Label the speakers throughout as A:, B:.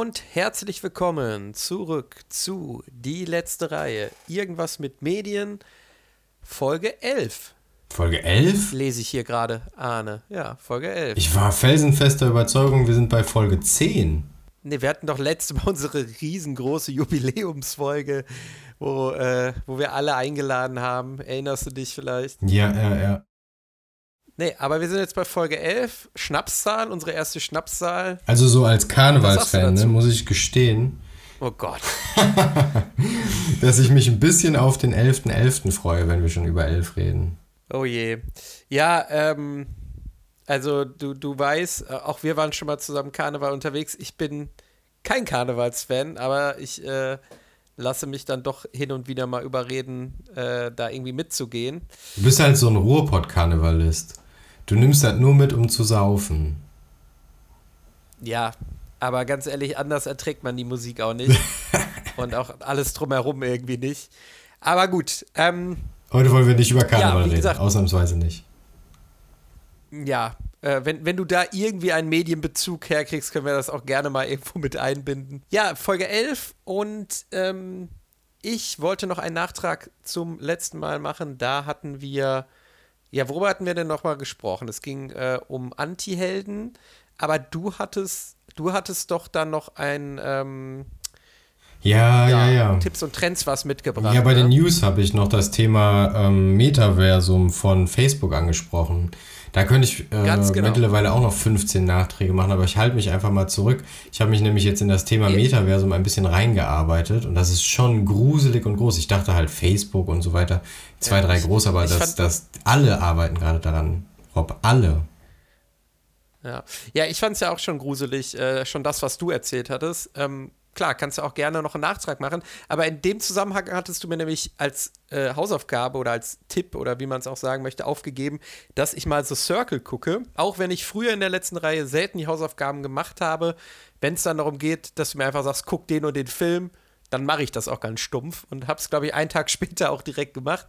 A: und herzlich willkommen zurück zu Die letzte Reihe. Irgendwas mit Medien, Folge 11.
B: Folge 11?
A: Lese ich hier gerade, Arne. Ja, Folge 11.
B: Ich war felsenfester Überzeugung, wir sind bei Folge 10.
A: Ne, wir hatten doch letztes Mal unsere riesengroße Jubiläumsfolge, wo, äh, wo wir alle eingeladen haben. Erinnerst du dich vielleicht?
B: Ja, ja, ja.
A: Nee, aber wir sind jetzt bei Folge 11, Schnapszahl, unsere erste Schnapszahl.
B: Also so als Karnevalsfan, ne, muss ich gestehen.
A: Oh Gott.
B: dass ich mich ein bisschen auf den 11.11. .11. freue, wenn wir schon über 11 reden.
A: Oh je. Ja, ähm, also du, du weißt, äh, auch wir waren schon mal zusammen Karneval unterwegs. Ich bin kein Karnevalsfan, aber ich äh, lasse mich dann doch hin und wieder mal überreden, äh, da irgendwie mitzugehen.
B: Du bist halt so ein Ruhrpott-Karnevalist. Du nimmst das nur mit, um zu saufen.
A: Ja, aber ganz ehrlich, anders erträgt man die Musik auch nicht. und auch alles drumherum irgendwie nicht. Aber gut. Ähm,
B: Heute wollen wir nicht über Karneval ja, gesagt, reden, ausnahmsweise nicht.
A: Ja, äh, wenn, wenn du da irgendwie einen Medienbezug herkriegst, können wir das auch gerne mal irgendwo mit einbinden. Ja, Folge 11 und ähm, ich wollte noch einen Nachtrag zum letzten Mal machen. Da hatten wir ja, worüber hatten wir denn nochmal gesprochen? Es ging äh, um Anti-Helden, aber du hattest, du hattest doch dann noch ein ähm,
B: ja, ja, ja, ja,
A: Tipps und Trends was mitgebracht.
B: Ja, bei ne? den News habe ich noch das Thema ähm, Metaversum von Facebook angesprochen. Da könnte ich äh, genau. mittlerweile auch noch 15 Nachträge machen, aber ich halte mich einfach mal zurück. Ich habe mich nämlich jetzt in das Thema Metaversum ein bisschen reingearbeitet und das ist schon gruselig und groß. Ich dachte halt Facebook und so weiter, zwei, ja, drei groß, aber das, das, alle arbeiten gerade daran. Rob, alle.
A: Ja, ja ich fand es ja auch schon gruselig, äh, schon das, was du erzählt hattest. Ähm, klar, kannst du auch gerne noch einen Nachtrag machen. Aber in dem Zusammenhang hattest du mir nämlich als äh, Hausaufgabe oder als Tipp oder wie man es auch sagen möchte, aufgegeben, dass ich mal so Circle gucke. Auch wenn ich früher in der letzten Reihe selten die Hausaufgaben gemacht habe, wenn es dann darum geht, dass du mir einfach sagst, guck den und den Film, dann mache ich das auch ganz stumpf und habe es, glaube ich, einen Tag später auch direkt gemacht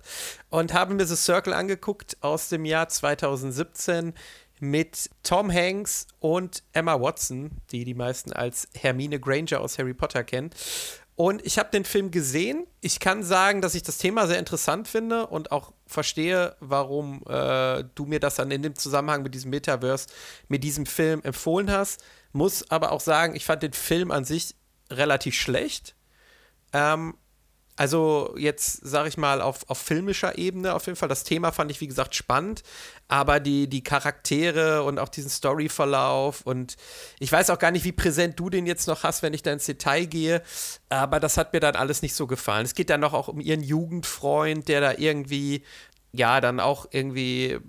A: und habe mir The Circle angeguckt aus dem Jahr 2017 mit Tom Hanks und Emma Watson, die die meisten als Hermine Granger aus Harry Potter kennen. Und ich habe den Film gesehen. Ich kann sagen, dass ich das Thema sehr interessant finde und auch verstehe, warum äh, du mir das dann in dem Zusammenhang mit diesem Metaverse, mit diesem Film empfohlen hast. Muss aber auch sagen, ich fand den Film an sich relativ schlecht. Ähm, also jetzt sage ich mal auf, auf filmischer Ebene auf jeden Fall. Das Thema fand ich, wie gesagt, spannend, aber die, die Charaktere und auch diesen Storyverlauf und ich weiß auch gar nicht, wie präsent du den jetzt noch hast, wenn ich da ins Detail gehe, aber das hat mir dann alles nicht so gefallen. Es geht dann noch auch um ihren Jugendfreund, der da irgendwie, ja, dann auch irgendwie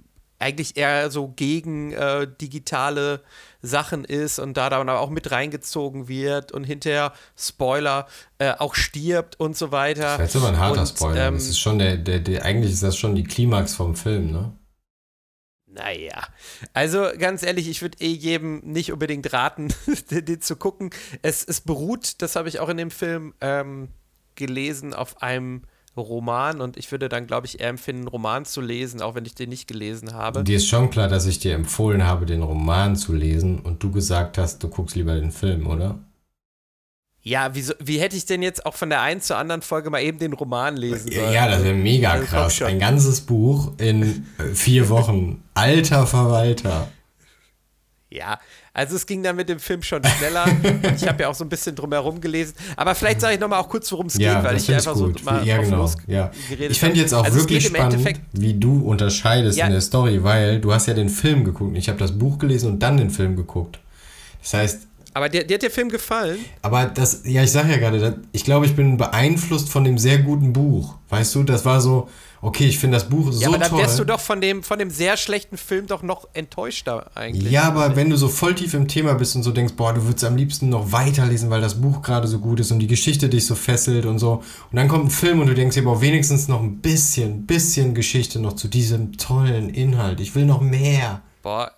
A: eigentlich eher so gegen äh, digitale Sachen ist und da dann auch mit reingezogen wird und hinterher, Spoiler, äh, auch stirbt und so weiter.
B: Das ist aber ein harter und, Spoiler. Ähm, das ist schon der, der, der, eigentlich ist das schon die Klimax vom Film, ne?
A: Naja, also ganz ehrlich, ich würde eh jedem nicht unbedingt raten, den zu gucken. Es, es beruht, das habe ich auch in dem Film ähm, gelesen, auf einem Roman und ich würde dann, glaube ich, eher empfinden, einen Roman zu lesen, auch wenn ich den nicht gelesen habe.
B: Dir ist schon klar, dass ich dir empfohlen habe, den Roman zu lesen und du gesagt hast, du guckst lieber den Film, oder?
A: Ja, wie, wie hätte ich denn jetzt auch von der einen zur anderen Folge mal eben den Roman lesen sollen?
B: Ja, das wäre mega also, krass. Ein ganzes Buch in äh, vier Wochen. Alter Verwalter.
A: Ja, also es ging dann mit dem Film schon schneller. ich habe ja auch so ein bisschen drumherum gelesen. Aber vielleicht sage ich noch mal auch kurz, worum es
B: ja,
A: geht, weil ich einfach
B: gut.
A: so mal
B: ja, genau. ja. Ich fände jetzt auch also wirklich spannend, wie du unterscheidest ja. in der Story, weil du hast ja den Film geguckt. Ich habe das Buch gelesen und dann den Film geguckt. Das heißt,
A: aber dir, dir, hat der Film gefallen?
B: Aber das, ja, ich sage ja gerade, ich glaube, ich bin beeinflusst von dem sehr guten Buch. Weißt du, das war so, okay, ich finde das Buch so toll. Ja, aber dann toll.
A: wärst du doch von dem, von dem sehr schlechten Film doch noch enttäuschter eigentlich.
B: Ja, aber wenn du so voll tief im Thema bist und so denkst, boah, du würdest am liebsten noch weiterlesen, weil das Buch gerade so gut ist und die Geschichte dich so fesselt und so. Und dann kommt ein Film und du denkst dir, boah, wenigstens noch ein bisschen, bisschen Geschichte noch zu diesem tollen Inhalt. Ich will noch mehr.
A: Boah,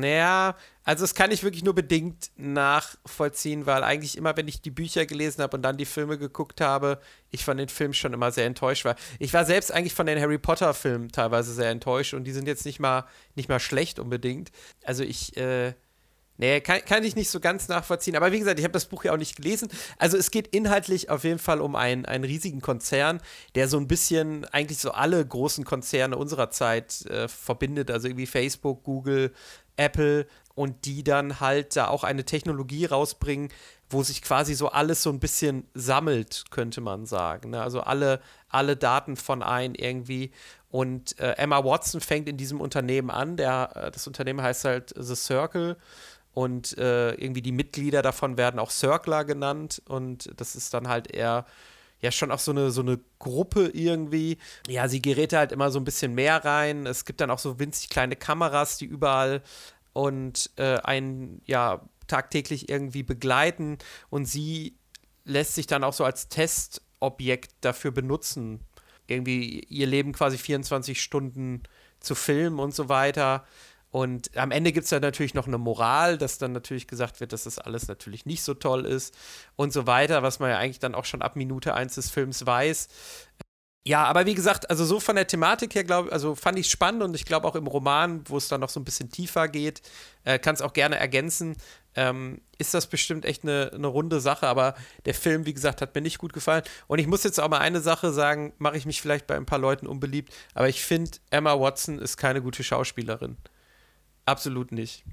A: naja, also das kann ich wirklich nur bedingt nachvollziehen, weil eigentlich immer, wenn ich die Bücher gelesen habe und dann die Filme geguckt habe, ich von den Filmen schon immer sehr enttäuscht war. Ich war selbst eigentlich von den Harry Potter Filmen teilweise sehr enttäuscht und die sind jetzt nicht mal nicht mal schlecht unbedingt. Also ich äh, Nee, kann, kann ich nicht so ganz nachvollziehen. Aber wie gesagt, ich habe das Buch ja auch nicht gelesen. Also es geht inhaltlich auf jeden Fall um einen, einen riesigen Konzern, der so ein bisschen eigentlich so alle großen Konzerne unserer Zeit äh, verbindet. Also irgendwie Facebook, Google, Apple und die dann halt da auch eine Technologie rausbringen, wo sich quasi so alles so ein bisschen sammelt, könnte man sagen. Ne? Also alle, alle Daten von ein irgendwie. Und äh, Emma Watson fängt in diesem Unternehmen an. Der, äh, das Unternehmen heißt halt The Circle. Und äh, irgendwie die Mitglieder davon werden auch Circler genannt. Und das ist dann halt eher ja schon auch so eine, so eine Gruppe irgendwie. Ja, sie gerät halt immer so ein bisschen mehr rein. Es gibt dann auch so winzig kleine Kameras, die überall und äh, einen ja tagtäglich irgendwie begleiten und sie lässt sich dann auch so als Testobjekt dafür benutzen, irgendwie ihr Leben quasi 24 Stunden zu filmen und so weiter. Und am Ende gibt es dann natürlich noch eine Moral, dass dann natürlich gesagt wird, dass das alles natürlich nicht so toll ist und so weiter, was man ja eigentlich dann auch schon ab Minute 1 des Films weiß. Ja, aber wie gesagt, also so von der Thematik her, glaube also fand ich spannend und ich glaube auch im Roman, wo es dann noch so ein bisschen tiefer geht, äh, kann es auch gerne ergänzen, ähm, ist das bestimmt echt eine, eine runde Sache. Aber der Film, wie gesagt, hat mir nicht gut gefallen. Und ich muss jetzt auch mal eine Sache sagen, mache ich mich vielleicht bei ein paar Leuten unbeliebt, aber ich finde, Emma Watson ist keine gute Schauspielerin. Absolut nicht.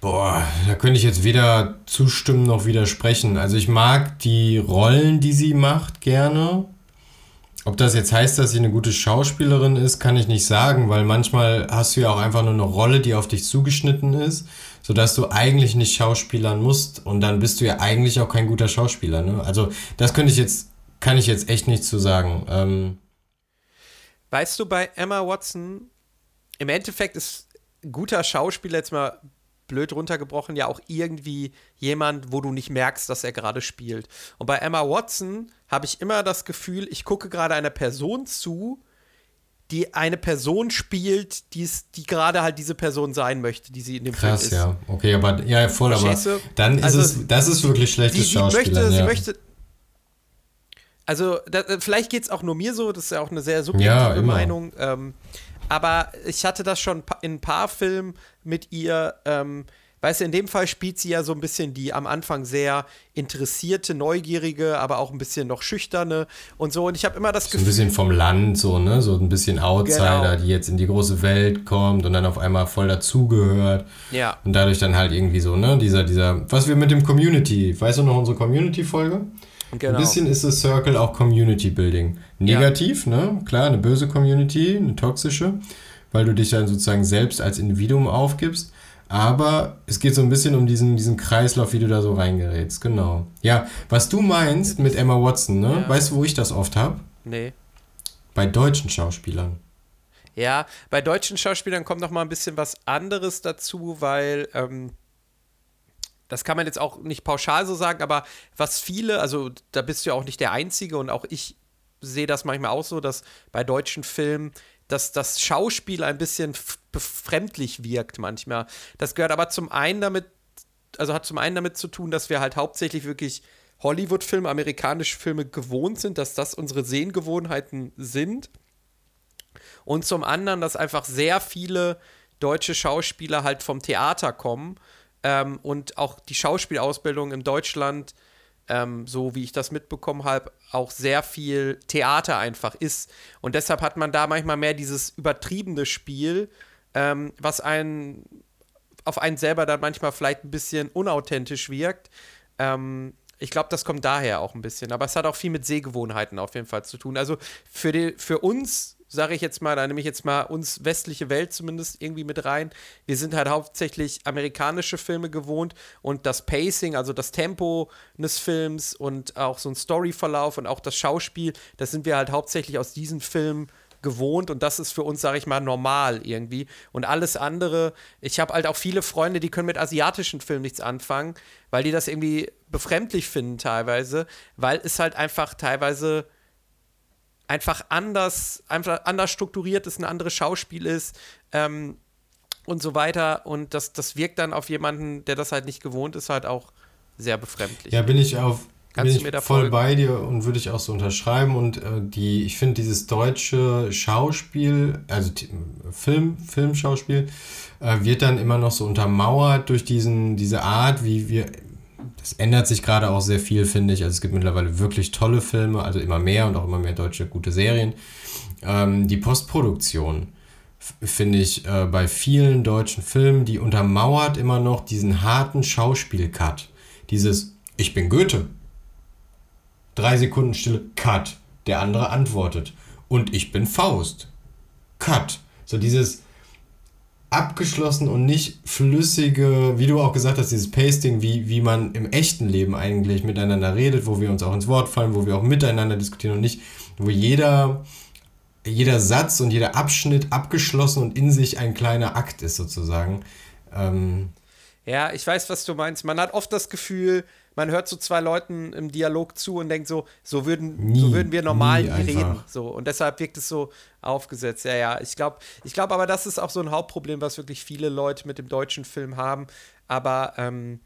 B: Boah, da könnte ich jetzt weder zustimmen noch widersprechen. Also ich mag die Rollen, die sie macht, gerne. Ob das jetzt heißt, dass sie eine gute Schauspielerin ist, kann ich nicht sagen, weil manchmal hast du ja auch einfach nur eine Rolle, die auf dich zugeschnitten ist, sodass du eigentlich nicht schauspielern musst und dann bist du ja eigentlich auch kein guter Schauspieler. Ne? Also das könnte ich jetzt, kann ich jetzt echt nicht zu sagen. Ähm
A: weißt du, bei Emma Watson, im Endeffekt ist guter Schauspieler jetzt mal blöd runtergebrochen ja auch irgendwie jemand, wo du nicht merkst, dass er gerade spielt. Und bei Emma Watson habe ich immer das Gefühl, ich gucke gerade einer Person zu, die eine Person spielt, die's, die gerade halt diese Person sein möchte, die sie in dem
B: Krass,
A: Film ist.
B: Krass, ja. Okay, aber ja, voll, aber dann ist also, es, das ist wirklich schlechtes sie, Schauspiel.
A: Möchte,
B: ja.
A: Sie möchte, also da, vielleicht geht es auch nur mir so, das ist ja auch eine sehr subjektive ja, Meinung. Ähm, aber ich hatte das schon in ein paar Filmen mit ihr. Ähm, weißt du, in dem Fall spielt sie ja so ein bisschen die am Anfang sehr interessierte, neugierige, aber auch ein bisschen noch schüchterne und so. Und ich habe immer das
B: so
A: Gefühl.
B: Ein bisschen vom Land, so, ne? So ein bisschen Outsider, genau. die jetzt in die große Welt kommt und dann auf einmal voll dazugehört.
A: Ja.
B: Und dadurch dann halt irgendwie so, ne? Dieser, dieser, was wir mit dem Community, weißt du noch unsere Community-Folge? Genau. Ein bisschen ist das Circle auch Community Building. Negativ, ja. ne? Klar, eine böse Community, eine toxische, weil du dich dann sozusagen selbst als Individuum aufgibst. Aber es geht so ein bisschen um diesen, diesen Kreislauf, wie du da so reingerätst. Genau. Ja, was du meinst mit Emma Watson, ne? Ja. Weißt du, wo ich das oft habe?
A: Nee.
B: Bei deutschen Schauspielern.
A: Ja, bei deutschen Schauspielern kommt noch mal ein bisschen was anderes dazu, weil ähm, das kann man jetzt auch nicht pauschal so sagen, aber was viele, also da bist du ja auch nicht der Einzige und auch ich sehe das manchmal auch so, dass bei deutschen Filmen dass das Schauspiel ein bisschen befremdlich wirkt manchmal. Das gehört aber zum einen damit, also hat zum einen damit zu tun, dass wir halt hauptsächlich wirklich Hollywood-Filme, amerikanische Filme gewohnt sind, dass das unsere Sehgewohnheiten sind. Und zum anderen, dass einfach sehr viele deutsche Schauspieler halt vom Theater kommen ähm, und auch die Schauspielausbildung in Deutschland ähm, so wie ich das mitbekommen habe, auch sehr viel Theater einfach ist. Und deshalb hat man da manchmal mehr dieses übertriebene Spiel, ähm, was einen auf einen selber dann manchmal vielleicht ein bisschen unauthentisch wirkt. Ähm, ich glaube, das kommt daher auch ein bisschen. Aber es hat auch viel mit Sehgewohnheiten auf jeden Fall zu tun. Also für, die, für uns sage ich jetzt mal, da nehme ich jetzt mal uns westliche Welt zumindest irgendwie mit rein. Wir sind halt hauptsächlich amerikanische Filme gewohnt und das Pacing, also das Tempo des Films und auch so ein Storyverlauf und auch das Schauspiel, das sind wir halt hauptsächlich aus diesen Filmen gewohnt und das ist für uns, sage ich mal, normal irgendwie. Und alles andere, ich habe halt auch viele Freunde, die können mit asiatischen Filmen nichts anfangen, weil die das irgendwie befremdlich finden teilweise, weil es halt einfach teilweise einfach anders, einfach anders strukturiert ist, ein anderes Schauspiel ist ähm, und so weiter. Und das, das wirkt dann auf jemanden, der das halt nicht gewohnt ist, halt auch sehr befremdlich.
B: Ja, bin ich auf, Kannst bin da voll folgen? bei dir und würde ich auch so unterschreiben. Und äh, die, ich finde dieses deutsche Schauspiel, also Film, Filmschauspiel, äh, wird dann immer noch so untermauert durch diesen, diese Art, wie wir. Das ändert sich gerade auch sehr viel, finde ich. Also es gibt mittlerweile wirklich tolle Filme, also immer mehr und auch immer mehr deutsche gute Serien. Ähm, die Postproduktion finde ich äh, bei vielen deutschen Filmen, die untermauert immer noch diesen harten Schauspielcut. Dieses Ich bin Goethe Drei Sekunden Stille, Cut. Der andere antwortet. Und ich bin Faust. Cut. So dieses abgeschlossen und nicht flüssige, wie du auch gesagt hast, dieses Pasting, wie, wie man im echten Leben eigentlich miteinander redet, wo wir uns auch ins Wort fallen, wo wir auch miteinander diskutieren und nicht, wo jeder, jeder Satz und jeder Abschnitt abgeschlossen und in sich ein kleiner Akt ist, sozusagen. Ähm,
A: ja, ich weiß, was du meinst. Man hat oft das Gefühl, man hört so zwei Leuten im Dialog zu und denkt so, so würden, nie, so würden wir normal reden. So. Und deshalb wirkt es so aufgesetzt. Ja, ja. Ich glaube, ich glaube aber, das ist auch so ein Hauptproblem, was wirklich viele Leute mit dem deutschen Film haben. Aber ähm,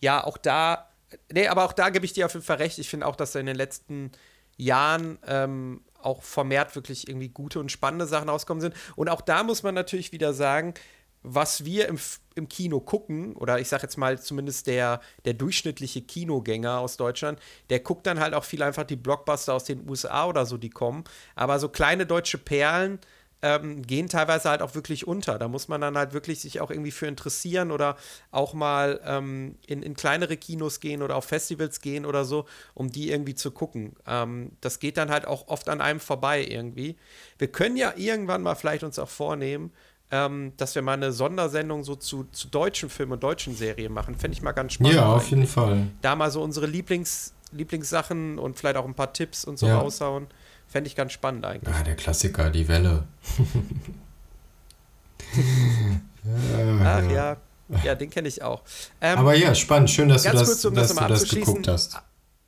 A: ja, auch da, nee, aber auch da gebe ich dir auf jeden Fall recht. Ich finde auch, dass da in den letzten Jahren ähm, auch vermehrt wirklich irgendwie gute und spannende Sachen rauskommen sind. Und auch da muss man natürlich wieder sagen, was wir im, im Kino gucken, oder ich sag jetzt mal zumindest der, der durchschnittliche Kinogänger aus Deutschland, der guckt dann halt auch viel einfach die Blockbuster aus den USA oder so, die kommen. Aber so kleine deutsche Perlen ähm, gehen teilweise halt auch wirklich unter. Da muss man dann halt wirklich sich auch irgendwie für interessieren oder auch mal ähm, in, in kleinere Kinos gehen oder auf Festivals gehen oder so, um die irgendwie zu gucken. Ähm, das geht dann halt auch oft an einem vorbei irgendwie. Wir können ja irgendwann mal vielleicht uns auch vornehmen, ähm, dass wir mal eine Sondersendung so zu, zu deutschen Filmen und deutschen Serien machen. Fände ich mal ganz spannend.
B: Ja, auf jeden Fall.
A: Da mal so unsere Lieblings, Lieblingssachen und vielleicht auch ein paar Tipps und so ja. raushauen. Fände ich ganz spannend eigentlich.
B: Ah, der Klassiker, die Welle.
A: Ach ja. Ja, den kenne ich auch.
B: Ähm, Aber ja, spannend. Schön, dass du das, kurz, um dass das, du das geguckt hast.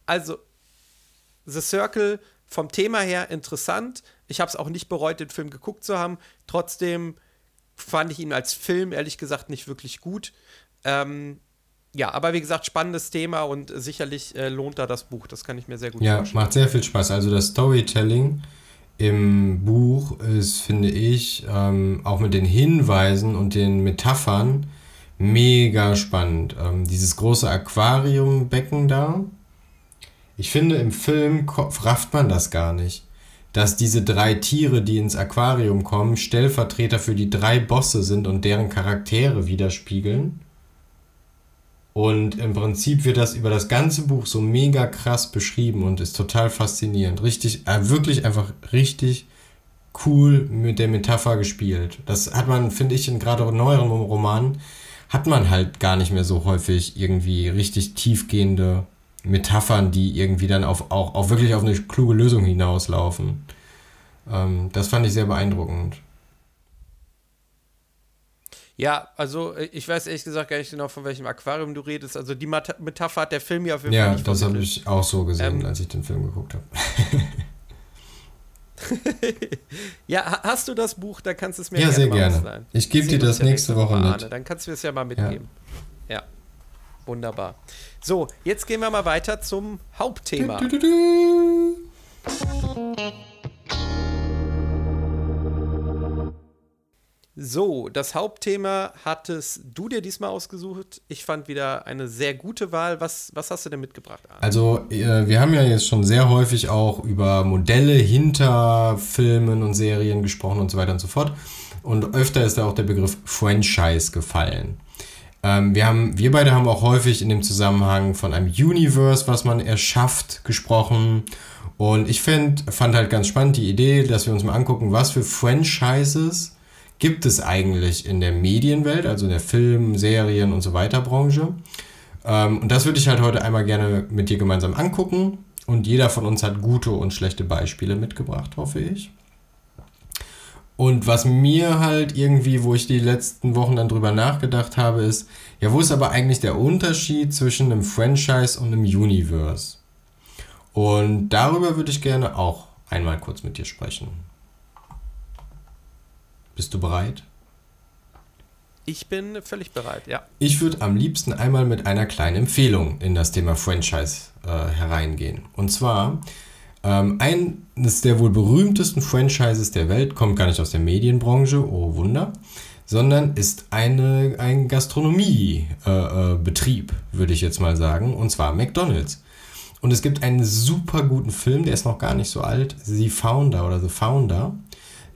A: Also, The Circle vom Thema her interessant. Ich habe es auch nicht bereut, den Film geguckt zu haben. Trotzdem fand ich ihn als Film ehrlich gesagt nicht wirklich gut. Ähm, ja, aber wie gesagt, spannendes Thema und sicherlich äh, lohnt da das Buch. Das kann ich mir sehr gut
B: ja, vorstellen. Ja, macht sehr viel Spaß. Also das Storytelling im Buch ist, finde ich, ähm, auch mit den Hinweisen und den Metaphern mega spannend. Ähm, dieses große Aquariumbecken da. Ich finde, im Film rafft man das gar nicht dass diese drei Tiere, die ins Aquarium kommen, Stellvertreter für die drei Bosse sind und deren Charaktere widerspiegeln. Und im Prinzip wird das über das ganze Buch so mega krass beschrieben und ist total faszinierend. Richtig, äh, wirklich einfach richtig cool mit der Metapher gespielt. Das hat man, finde ich, in gerade neueren Romanen, hat man halt gar nicht mehr so häufig irgendwie richtig tiefgehende Metaphern, die irgendwie dann auf, auch, auch wirklich auf eine kluge Lösung hinauslaufen. Ähm, das fand ich sehr beeindruckend.
A: Ja, also äh, ich weiß ehrlich gesagt gar nicht genau, von welchem Aquarium du redest. Also die Metapher hat der Film ja auf jeden
B: ja, Fall nicht Ja, das habe ich auch so gesehen, ähm, als ich den Film geguckt habe.
A: ja, hast du das Buch, dann kannst du es mir
B: ja, gerne sehr gerne. Ausleihen. Ich gebe dir das nächste Woche mit.
A: Dann kannst du es ja mal mitgeben. Ja. ja. Wunderbar. So, jetzt gehen wir mal weiter zum Hauptthema. Du, du, du, so, das Hauptthema hattest du dir diesmal ausgesucht. Ich fand wieder eine sehr gute Wahl. Was, was hast du denn mitgebracht?
B: Arne? Also, äh, wir haben ja jetzt schon sehr häufig auch über Modelle hinter Filmen und Serien gesprochen und so weiter und so fort. Und öfter ist da auch der Begriff Franchise gefallen. Ähm, wir, haben, wir beide haben auch häufig in dem Zusammenhang von einem Universe, was man erschafft, gesprochen. Und ich find, fand halt ganz spannend die Idee, dass wir uns mal angucken, was für Franchises gibt es eigentlich in der Medienwelt, also in der Film-, Serien- und so weiter Branche. Ähm, und das würde ich halt heute einmal gerne mit dir gemeinsam angucken. Und jeder von uns hat gute und schlechte Beispiele mitgebracht, hoffe ich. Und was mir halt irgendwie, wo ich die letzten Wochen dann drüber nachgedacht habe, ist, ja, wo ist aber eigentlich der Unterschied zwischen einem Franchise und einem Universe? Und darüber würde ich gerne auch einmal kurz mit dir sprechen. Bist du bereit?
A: Ich bin völlig bereit, ja.
B: Ich würde am liebsten einmal mit einer kleinen Empfehlung in das Thema Franchise äh, hereingehen. Und zwar ähm, eines der wohl berühmtesten Franchises der Welt kommt gar nicht aus der Medienbranche, oh Wunder, sondern ist eine, ein Gastronomiebetrieb, äh, äh, würde ich jetzt mal sagen, und zwar McDonald's. Und es gibt einen super guten Film, der ist noch gar nicht so alt, The Founder oder The Founder,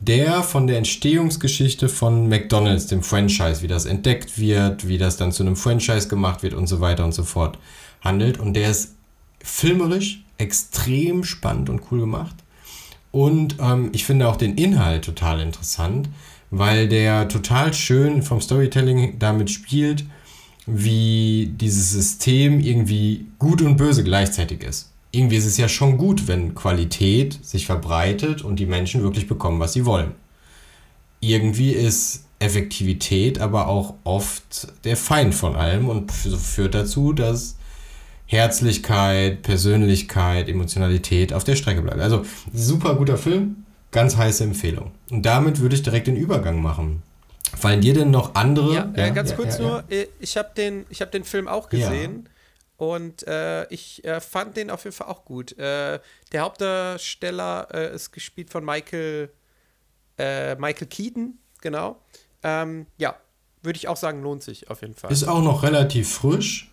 B: der von der Entstehungsgeschichte von McDonald's, dem Franchise, wie das entdeckt wird, wie das dann zu einem Franchise gemacht wird und so weiter und so fort handelt. Und der ist filmerisch extrem spannend und cool gemacht. Und ähm, ich finde auch den Inhalt total interessant, weil der total schön vom Storytelling damit spielt, wie dieses System irgendwie gut und böse gleichzeitig ist. Irgendwie ist es ja schon gut, wenn Qualität sich verbreitet und die Menschen wirklich bekommen, was sie wollen. Irgendwie ist Effektivität aber auch oft der Feind von allem und führt dazu, dass Herzlichkeit, Persönlichkeit, Emotionalität auf der Strecke bleibt. Also super guter Film, ganz heiße Empfehlung. Und damit würde ich direkt den Übergang machen. Fallen dir denn noch andere?
A: Ja, äh, ganz ja, kurz ja, nur, äh, ich habe den, hab den Film auch gesehen. Und äh, ich äh, fand den auf jeden Fall auch gut. Äh, der Hauptdarsteller äh, ist gespielt von Michael, Michael Keaton, genau. Ähm, ja, würde ich auch sagen, lohnt sich auf jeden Fall.
B: Ist auch noch relativ frisch.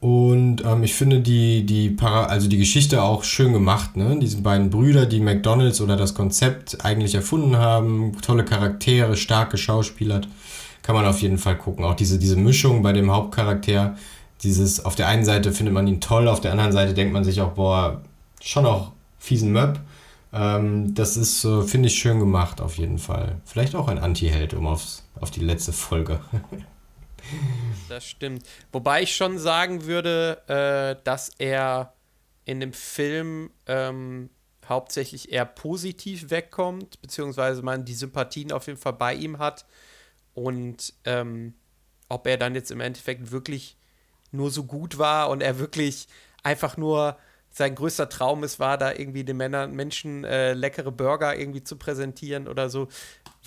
B: Und ähm, ich finde die, die, Para also die Geschichte auch schön gemacht. Ne? Diese beiden Brüder, die McDonalds oder das Konzept eigentlich erfunden haben. Tolle Charaktere, starke Schauspieler. Kann man auf jeden Fall gucken. Auch diese, diese Mischung bei dem Hauptcharakter. Dieses, auf der einen Seite findet man ihn toll, auf der anderen Seite denkt man sich auch, boah, schon auch fiesen Möb. Ähm, das ist, äh, finde ich, schön gemacht auf jeden Fall. Vielleicht auch ein Anti-Held, um aufs, auf die letzte Folge.
A: Das stimmt. Wobei ich schon sagen würde, äh, dass er in dem Film ähm, hauptsächlich eher positiv wegkommt, beziehungsweise man die Sympathien auf jeden Fall bei ihm hat. Und ähm, ob er dann jetzt im Endeffekt wirklich nur so gut war und er wirklich einfach nur sein größter Traum ist, war da irgendwie den Männern, Menschen äh, leckere Burger irgendwie zu präsentieren oder so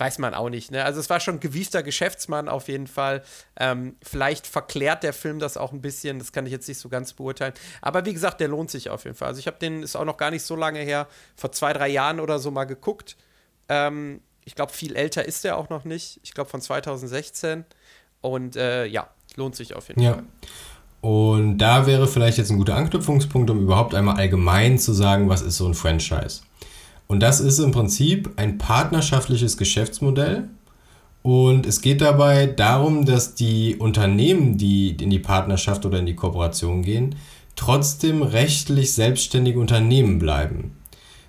A: weiß man auch nicht. Ne? Also es war schon ein gewiefter Geschäftsmann auf jeden Fall. Ähm, vielleicht verklärt der Film das auch ein bisschen, das kann ich jetzt nicht so ganz beurteilen. Aber wie gesagt, der lohnt sich auf jeden Fall. Also ich habe den, ist auch noch gar nicht so lange her, vor zwei, drei Jahren oder so mal geguckt. Ähm, ich glaube, viel älter ist der auch noch nicht. Ich glaube von 2016. Und äh, ja, lohnt sich auf jeden ja. Fall.
B: Und da wäre vielleicht jetzt ein guter Anknüpfungspunkt, um überhaupt einmal allgemein zu sagen, was ist so ein Franchise. Und das ist im Prinzip ein partnerschaftliches Geschäftsmodell. Und es geht dabei darum, dass die Unternehmen, die in die Partnerschaft oder in die Kooperation gehen, trotzdem rechtlich selbstständige Unternehmen bleiben.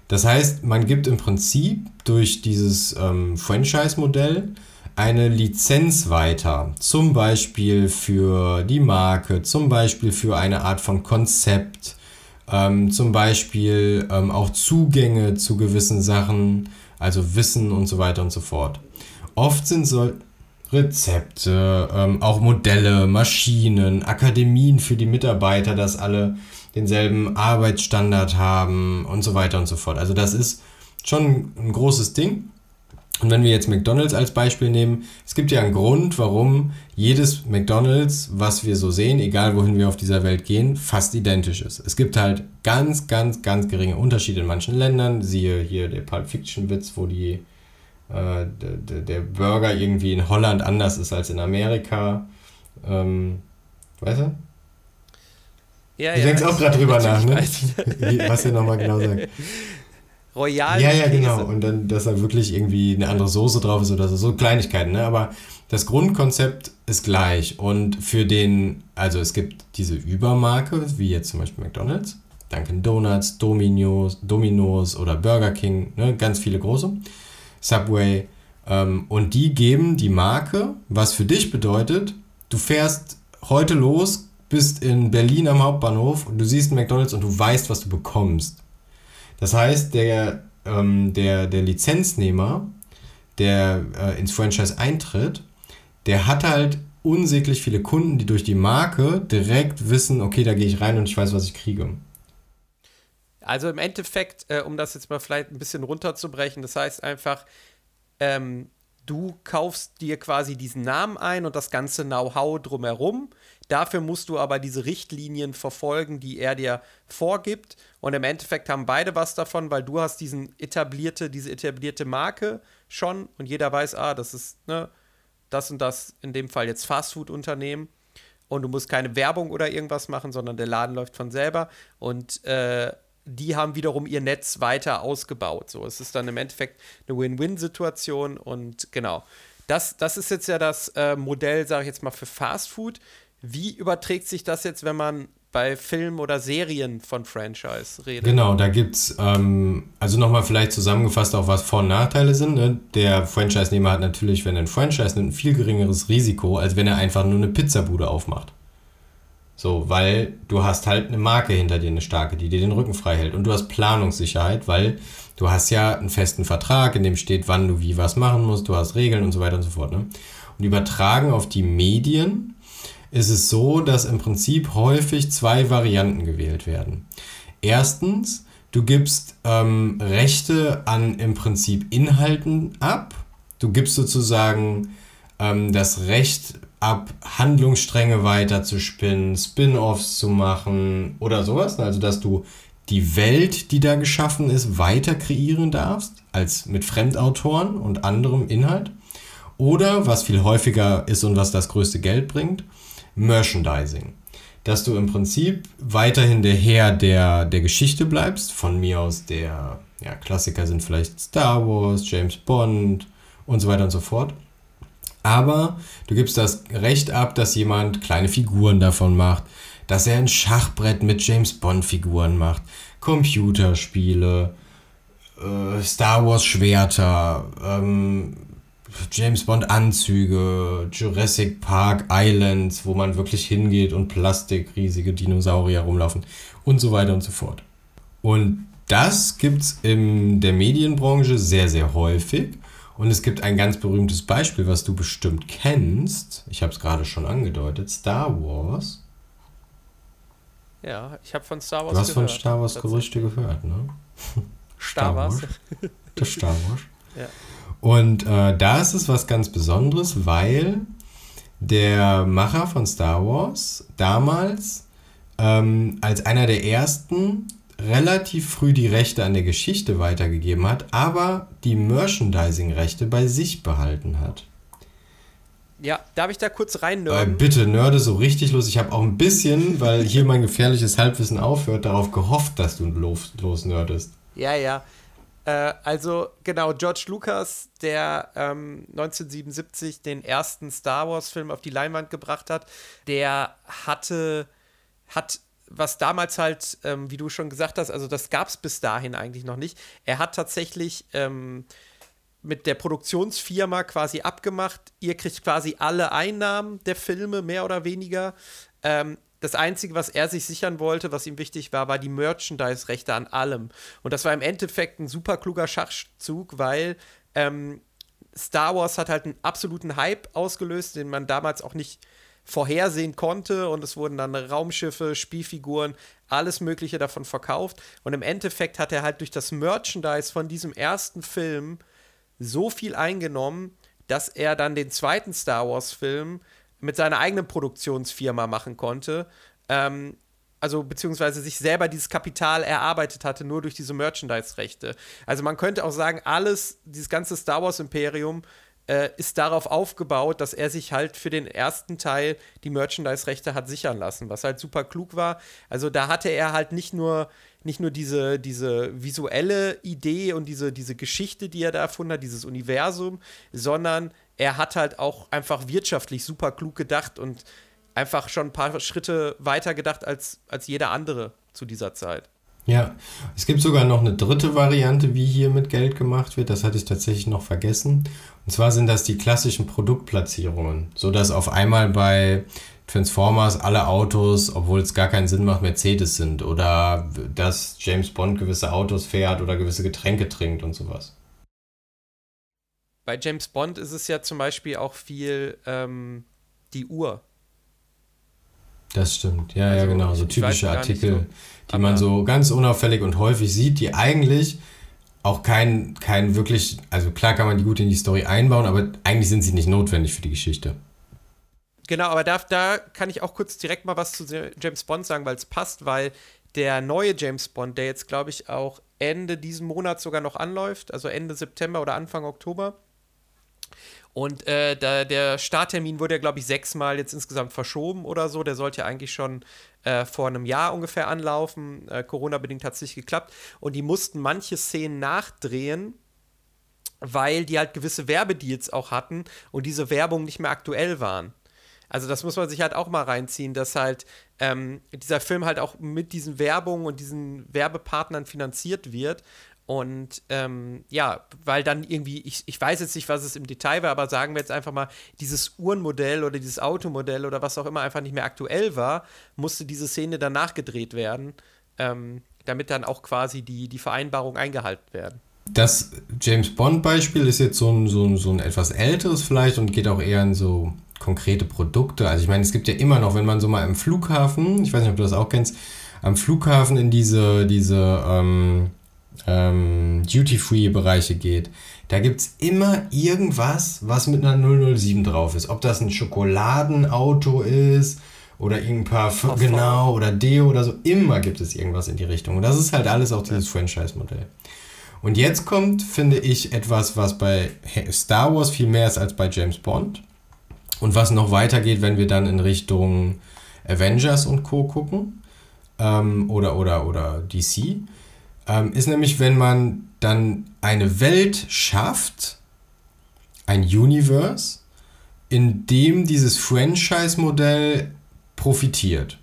B: Das heißt, man gibt im Prinzip durch dieses ähm, Franchise-Modell eine Lizenz weiter, zum Beispiel für die Marke, zum Beispiel für eine Art von Konzept, ähm, zum Beispiel ähm, auch Zugänge zu gewissen Sachen, also Wissen und so weiter und so fort. Oft sind so Rezepte, ähm, auch Modelle, Maschinen, Akademien für die Mitarbeiter, dass alle denselben Arbeitsstandard haben und so weiter und so fort. Also das ist schon ein großes Ding. Und wenn wir jetzt McDonald's als Beispiel nehmen, es gibt ja einen Grund, warum jedes McDonald's, was wir so sehen, egal wohin wir auf dieser Welt gehen, fast identisch ist. Es gibt halt ganz, ganz, ganz geringe Unterschiede in manchen Ländern. Siehe hier der Pulp Fiction Witz, wo die, äh, der, der Burger irgendwie in Holland anders ist als in Amerika. Ähm, weißt du? Ja, du ja, denkst auch gerade drüber nach, ne? Was er nochmal genau sagt. Royal. Ja, ja, genau. Und dann, dass da wirklich irgendwie eine andere Soße drauf ist oder so. So Kleinigkeiten, ne? Aber das Grundkonzept ist gleich. Und für den, also es gibt diese Übermarke, wie jetzt zum Beispiel McDonalds, Dunkin' Donuts, Domino's, Domino's oder Burger King, ne? ganz viele große. Subway. Ähm, und die geben die Marke, was für dich bedeutet, du fährst heute los, bist in Berlin am Hauptbahnhof und du siehst McDonalds und du weißt, was du bekommst. Das heißt, der, ähm, der, der Lizenznehmer, der äh, ins Franchise eintritt, der hat halt unsäglich viele Kunden, die durch die Marke direkt wissen, okay, da gehe ich rein und ich weiß, was ich kriege.
A: Also im Endeffekt, äh, um das jetzt mal vielleicht ein bisschen runterzubrechen, das heißt einfach, ähm, du kaufst dir quasi diesen Namen ein und das ganze Know-how drumherum Dafür musst du aber diese Richtlinien verfolgen, die er dir vorgibt. Und im Endeffekt haben beide was davon, weil du hast diesen etablierte, diese etablierte Marke schon und jeder weiß, ah, das ist ne, das und das, in dem Fall jetzt Fastfood-Unternehmen. Und du musst keine Werbung oder irgendwas machen, sondern der Laden läuft von selber. Und äh, die haben wiederum ihr Netz weiter ausgebaut. So, es ist dann im Endeffekt eine Win-Win-Situation und genau. Das, das ist jetzt ja das äh, Modell, sage ich jetzt mal, für Fast Food. Wie überträgt sich das jetzt, wenn man bei Filmen oder Serien von Franchise redet?
B: Genau, da gibt es, ähm, also nochmal vielleicht zusammengefasst auch, was Vor- und Nachteile sind. Ne? Der Franchise-Nehmer hat natürlich, wenn er ein Franchise nimmt, ein viel geringeres Risiko, als wenn er einfach nur eine Pizzabude aufmacht. So, weil du hast halt eine Marke hinter dir, eine starke, die dir den Rücken frei hält. Und du hast Planungssicherheit, weil du hast ja einen festen Vertrag, in dem steht, wann du wie was machen musst, du hast Regeln und so weiter und so fort. Ne? Und übertragen auf die Medien ist es so, dass im Prinzip häufig zwei Varianten gewählt werden. Erstens, du gibst ähm, Rechte an im Prinzip Inhalten ab. Du gibst sozusagen ähm, das Recht ab, Handlungsstränge weiter zu spinnen, Spin-offs zu machen oder sowas. Also, dass du die Welt, die da geschaffen ist, weiter kreieren darfst, als mit Fremdautoren und anderem Inhalt. Oder, was viel häufiger ist und was das größte Geld bringt, Merchandising. Dass du im Prinzip weiterhin der Herr der, der Geschichte bleibst. Von mir aus der ja, Klassiker sind vielleicht Star Wars, James Bond und so weiter und so fort. Aber du gibst das Recht ab, dass jemand kleine Figuren davon macht, dass er ein Schachbrett mit James Bond-Figuren macht, Computerspiele, äh, Star Wars Schwerter, ähm, James Bond Anzüge, Jurassic Park Islands, wo man wirklich hingeht und Plastik, riesige Dinosaurier rumlaufen und so weiter und so fort. Und das gibt es in der Medienbranche sehr, sehr häufig. Und es gibt ein ganz berühmtes Beispiel, was du bestimmt kennst. Ich habe es gerade schon angedeutet: Star Wars.
A: Ja, ich habe von Star Wars
B: Du hast gehört, von Star Wars Gerüchte gehört, ne?
A: Star, Star Wars.
B: Das Star Wars. ja. Und äh, da ist es was ganz Besonderes, weil der Macher von Star Wars damals ähm, als einer der ersten relativ früh die Rechte an der Geschichte weitergegeben hat, aber die Merchandising-Rechte bei sich behalten hat.
A: Ja, darf ich da kurz rein
B: Äh, bitte, nörde so richtig los. Ich habe auch ein bisschen, weil hier mein gefährliches Halbwissen aufhört, darauf gehofft, dass du los, los nördest.
A: Ja, ja. Äh, also genau, George Lucas, der ähm, 1977 den ersten Star Wars-Film auf die Leinwand gebracht hat, der hatte, hat was damals halt, ähm, wie du schon gesagt hast, also das gab es bis dahin eigentlich noch nicht. Er hat tatsächlich ähm, mit der Produktionsfirma quasi abgemacht, ihr kriegt quasi alle Einnahmen der Filme, mehr oder weniger. Ähm, das Einzige, was er sich sichern wollte, was ihm wichtig war, war die Merchandise-Rechte an allem. Und das war im Endeffekt ein super kluger Schachzug, weil ähm, Star Wars hat halt einen absoluten Hype ausgelöst, den man damals auch nicht vorhersehen konnte. Und es wurden dann Raumschiffe, Spielfiguren, alles Mögliche davon verkauft. Und im Endeffekt hat er halt durch das Merchandise von diesem ersten Film so viel eingenommen, dass er dann den zweiten Star Wars-Film mit seiner eigenen Produktionsfirma machen konnte. Ähm, also beziehungsweise sich selber dieses Kapital erarbeitet hatte, nur durch diese Merchandise-Rechte. Also man könnte auch sagen, alles, dieses ganze Star Wars-Imperium äh, ist darauf aufgebaut, dass er sich halt für den ersten Teil die Merchandise-Rechte hat sichern lassen, was halt super klug war. Also da hatte er halt nicht nur, nicht nur diese, diese visuelle Idee und diese, diese Geschichte, die er da erfunden hat, dieses Universum, sondern er hat halt auch einfach wirtschaftlich super klug gedacht und einfach schon ein paar Schritte weiter gedacht als, als jeder andere zu dieser Zeit.
B: Ja, es gibt sogar noch eine dritte Variante, wie hier mit Geld gemacht wird. Das hatte ich tatsächlich noch vergessen. Und zwar sind das die klassischen Produktplatzierungen, sodass auf einmal bei Transformers alle Autos, obwohl es gar keinen Sinn macht, Mercedes sind oder dass James Bond gewisse Autos fährt oder gewisse Getränke trinkt und sowas
A: bei James Bond ist es ja zum Beispiel auch viel ähm, die Uhr.
B: Das stimmt, ja, also, ja, genau. So typische Artikel, so, die man so ganz unauffällig und häufig sieht, die eigentlich auch kein, kein wirklich, also klar kann man die gut in die Story einbauen, aber eigentlich sind sie nicht notwendig für die Geschichte.
A: genau, aber da, da kann ich auch kurz direkt mal was zu James Bond sagen, weil es passt, weil der neue James Bond, der jetzt, glaube ich, auch Ende diesen Monats sogar noch anläuft, also Ende September oder Anfang Oktober. Und äh, da, der Starttermin wurde ja, glaube ich, sechsmal jetzt insgesamt verschoben oder so. Der sollte ja eigentlich schon äh, vor einem Jahr ungefähr anlaufen. Äh, Corona-bedingt hat es nicht geklappt. Und die mussten manche Szenen nachdrehen, weil die halt gewisse Werbedeals auch hatten und diese Werbung nicht mehr aktuell waren. Also das muss man sich halt auch mal reinziehen, dass halt ähm, dieser Film halt auch mit diesen Werbungen und diesen Werbepartnern finanziert wird. Und ähm, ja, weil dann irgendwie, ich, ich weiß jetzt nicht, was es im Detail war, aber sagen wir jetzt einfach mal, dieses Uhrenmodell oder dieses Automodell oder was auch immer einfach nicht mehr aktuell war, musste diese Szene dann nachgedreht werden, ähm, damit dann auch quasi die, die Vereinbarung eingehalten werden.
B: Das James Bond-Beispiel ist jetzt so ein, so, ein, so ein etwas älteres vielleicht und geht auch eher in so konkrete Produkte. Also ich meine, es gibt ja immer noch, wenn man so mal im Flughafen, ich weiß nicht, ob du das auch kennst, am Flughafen in diese, diese ähm, ähm, Duty-Free-Bereiche geht, da gibt es immer irgendwas, was mit einer 007 drauf ist. Ob das ein Schokoladenauto ist oder irgendein paar, Parfum. genau, oder Deo oder so. Immer gibt es irgendwas in die Richtung. Und das ist halt alles auch dieses. Franchise-Modell. Und jetzt kommt, finde ich, etwas, was bei Star Wars viel mehr ist als bei James Bond. Und was noch weitergeht, wenn wir dann in Richtung Avengers und Co. gucken. Ähm, oder, oder, oder DC. Ähm, ist nämlich, wenn man dann eine Welt schafft, ein Universe, in dem dieses Franchise-Modell profitiert.